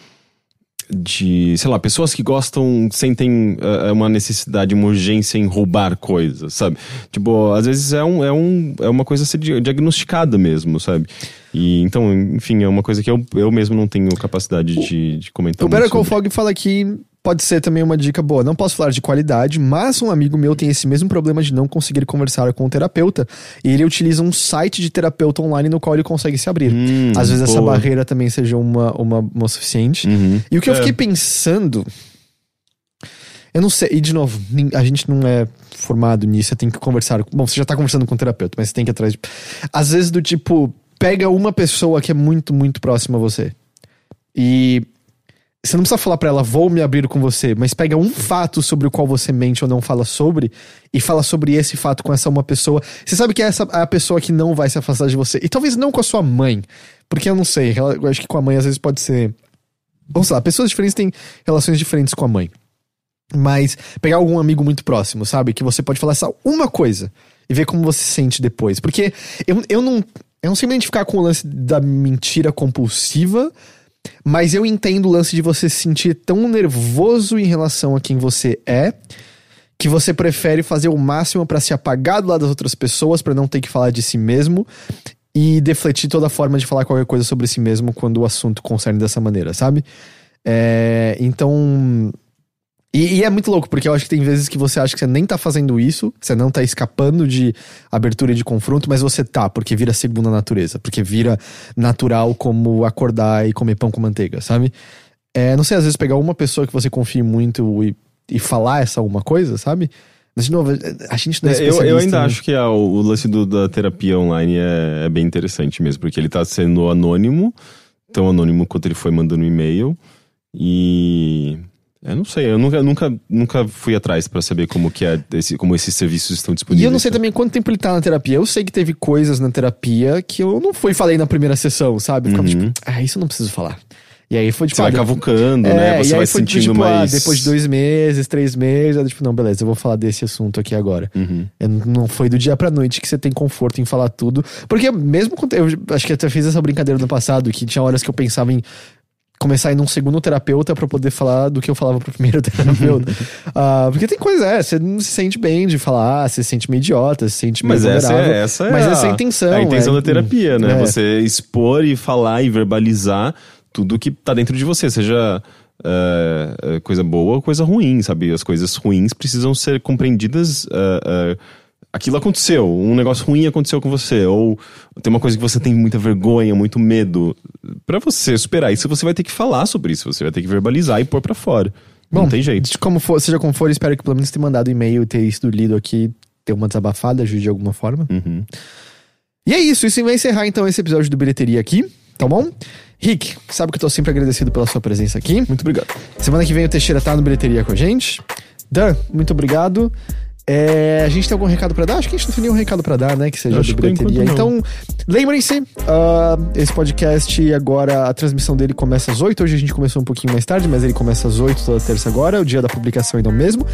de, sei lá, pessoas que gostam, sentem uh, uma necessidade, uma urgência em roubar coisas, sabe? Tipo, às vezes é, um, é, um, é uma coisa a ser diagnosticada mesmo, sabe? E então, enfim, é uma coisa que eu, eu mesmo não tenho capacidade de, de comentar. O Better Fog fala que pode ser também uma dica boa. Não posso falar de qualidade, mas um amigo meu tem esse mesmo problema de não conseguir conversar com o terapeuta. E ele utiliza um site de terapeuta online no qual ele consegue se abrir. Hum, Às vezes boa. essa barreira também seja uma, uma, uma suficiente. Uhum. E o que é. eu fiquei pensando. Eu não sei, e de novo, a gente não é formado nisso, você tem que conversar. Bom, você já tá conversando com o terapeuta, mas você tem que ir atrás de. Às vezes, do tipo, pega uma pessoa que é muito, muito próxima a você. E você não precisa falar para ela, vou me abrir com você, mas pega um fato sobre o qual você mente ou não fala sobre e fala sobre esse fato com essa uma pessoa. Você sabe que essa é a pessoa que não vai se afastar de você. E talvez não com a sua mãe, porque eu não sei, eu acho que com a mãe às vezes pode ser. Vamos lá, pessoas diferentes têm relações diferentes com a mãe. Mas pegar algum amigo muito próximo, sabe? Que você pode falar só uma coisa e ver como você se sente depois. Porque eu, eu não. Eu não sei me identificar com o lance da mentira compulsiva mas eu entendo o lance de você se sentir tão nervoso em relação a quem você é que você prefere fazer o máximo para se apagar do lado das outras pessoas, para não ter que falar de si mesmo e defletir toda forma de falar qualquer coisa sobre si mesmo quando o assunto concerne dessa maneira, sabe? É, então, E, e é muito louco, porque eu acho que tem vezes que você acha que você nem tá fazendo isso, você não tá escapando de abertura e de confronto, mas você tá, porque vira segunda natureza, porque vira natural como acordar e comer pão com manteiga, sabe? É, não sei, às vezes pegar uma pessoa que você confie muito e, e falar essa uma coisa, sabe? Mas, de novo, a gente não é, É, eu, eu ainda né? acho que a- o, o lance do- da terapia online é, é bem interessante mesmo, porque ele tá sendo anônimo, tão anônimo quanto ele foi mandando e-mail. E. Eu não sei, eu nunca, nunca, nunca fui atrás pra saber como que é esse, como esses serviços estão E disponíveis. eu não sei também quanto tempo ele tá na terapia. Eu sei que teve coisas na terapia que eu não fui e falei na primeira sessão, sabe? Ficava Uhum. tipo, ah, isso eu não preciso falar. E aí foi tipo. Você vai ah, cavucando, É, né? e Você vai foi, sentindo tipo, ah, mais. depois de dois meses, três meses, eu, tipo, não, beleza, eu vou falar desse assunto aqui agora. Uhum. Eu não foi do dia pra noite que você tem conforto em falar tudo. Porque mesmo quando. Eu acho que até fiz essa brincadeira no passado, que tinha horas que eu pensava em começar a ir num segundo terapeuta pra poder falar do que eu falava pro primeiro terapeuta. Ah, porque tem coisa, é, você não se sente bem de falar, você se sente meio idiota, se sente meio Mas essa é, essa é Mas a, essa é a intenção. a intenção é- da terapia, né? é. Você expor e falar e verbalizar tudo que tá dentro de você, seja é, é, coisa boa ou coisa ruim, sabe? As coisas ruins precisam ser compreendidas. é, é, aquilo aconteceu, um negócio ruim aconteceu com você, ou tem uma coisa que você tem muita vergonha, muito medo. Pra você superar isso, você vai ter que falar sobre isso, você vai ter que verbalizar e pôr pra fora. Bom, Não tem jeito. como for, seja como for, espero que pelo menos tenha mandado e-mail e ter sido lido aqui, ter uma desabafada, ajude de alguma forma. Uhum. E é isso, isso vai encerrar então esse episódio do Bilheteria aqui, tá bom? Rick, sabe que eu tô sempre agradecido pela sua presença aqui. Muito obrigado. Semana que vem o Teixeira tá no Bilheteria com a gente. Dan, muito obrigado. É, a gente tem algum recado pra dar? Acho que a gente não tem nenhum recado pra dar, né? Que seja por Bilheteria. Então, lembrem-se, ah, esse podcast agora, a transmissão dele começa às 8. Hoje a gente começou um pouquinho mais tarde, mas ele começa às 8 toda terça agora. O dia da publicação ainda é o mesmo.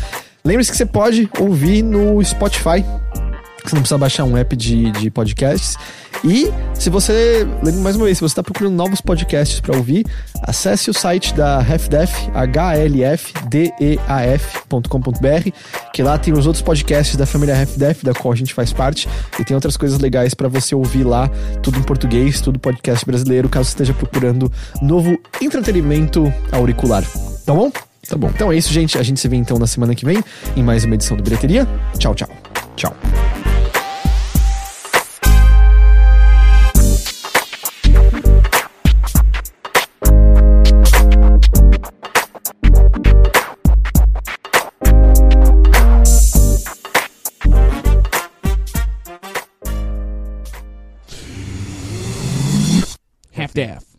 Lembre-se que você pode ouvir no Spotify. Você não precisa baixar um app de, de podcasts. E se você, lembre mais uma vez, se você está procurando novos podcasts para ouvir, acesse o site da HalfDef, hlfdeaf.com.br, que lá tem os outros podcasts da família HalfDef, da qual a gente faz parte, e tem outras coisas legais para você ouvir lá, tudo em português, tudo podcast brasileiro, caso você esteja procurando novo entretenimento auricular. Tá bom? Tá bom. Então é isso, gente. A gente se vê então na semana que vem em mais uma edição do Bilheteria. Tchau, tchau. Tchau. staff.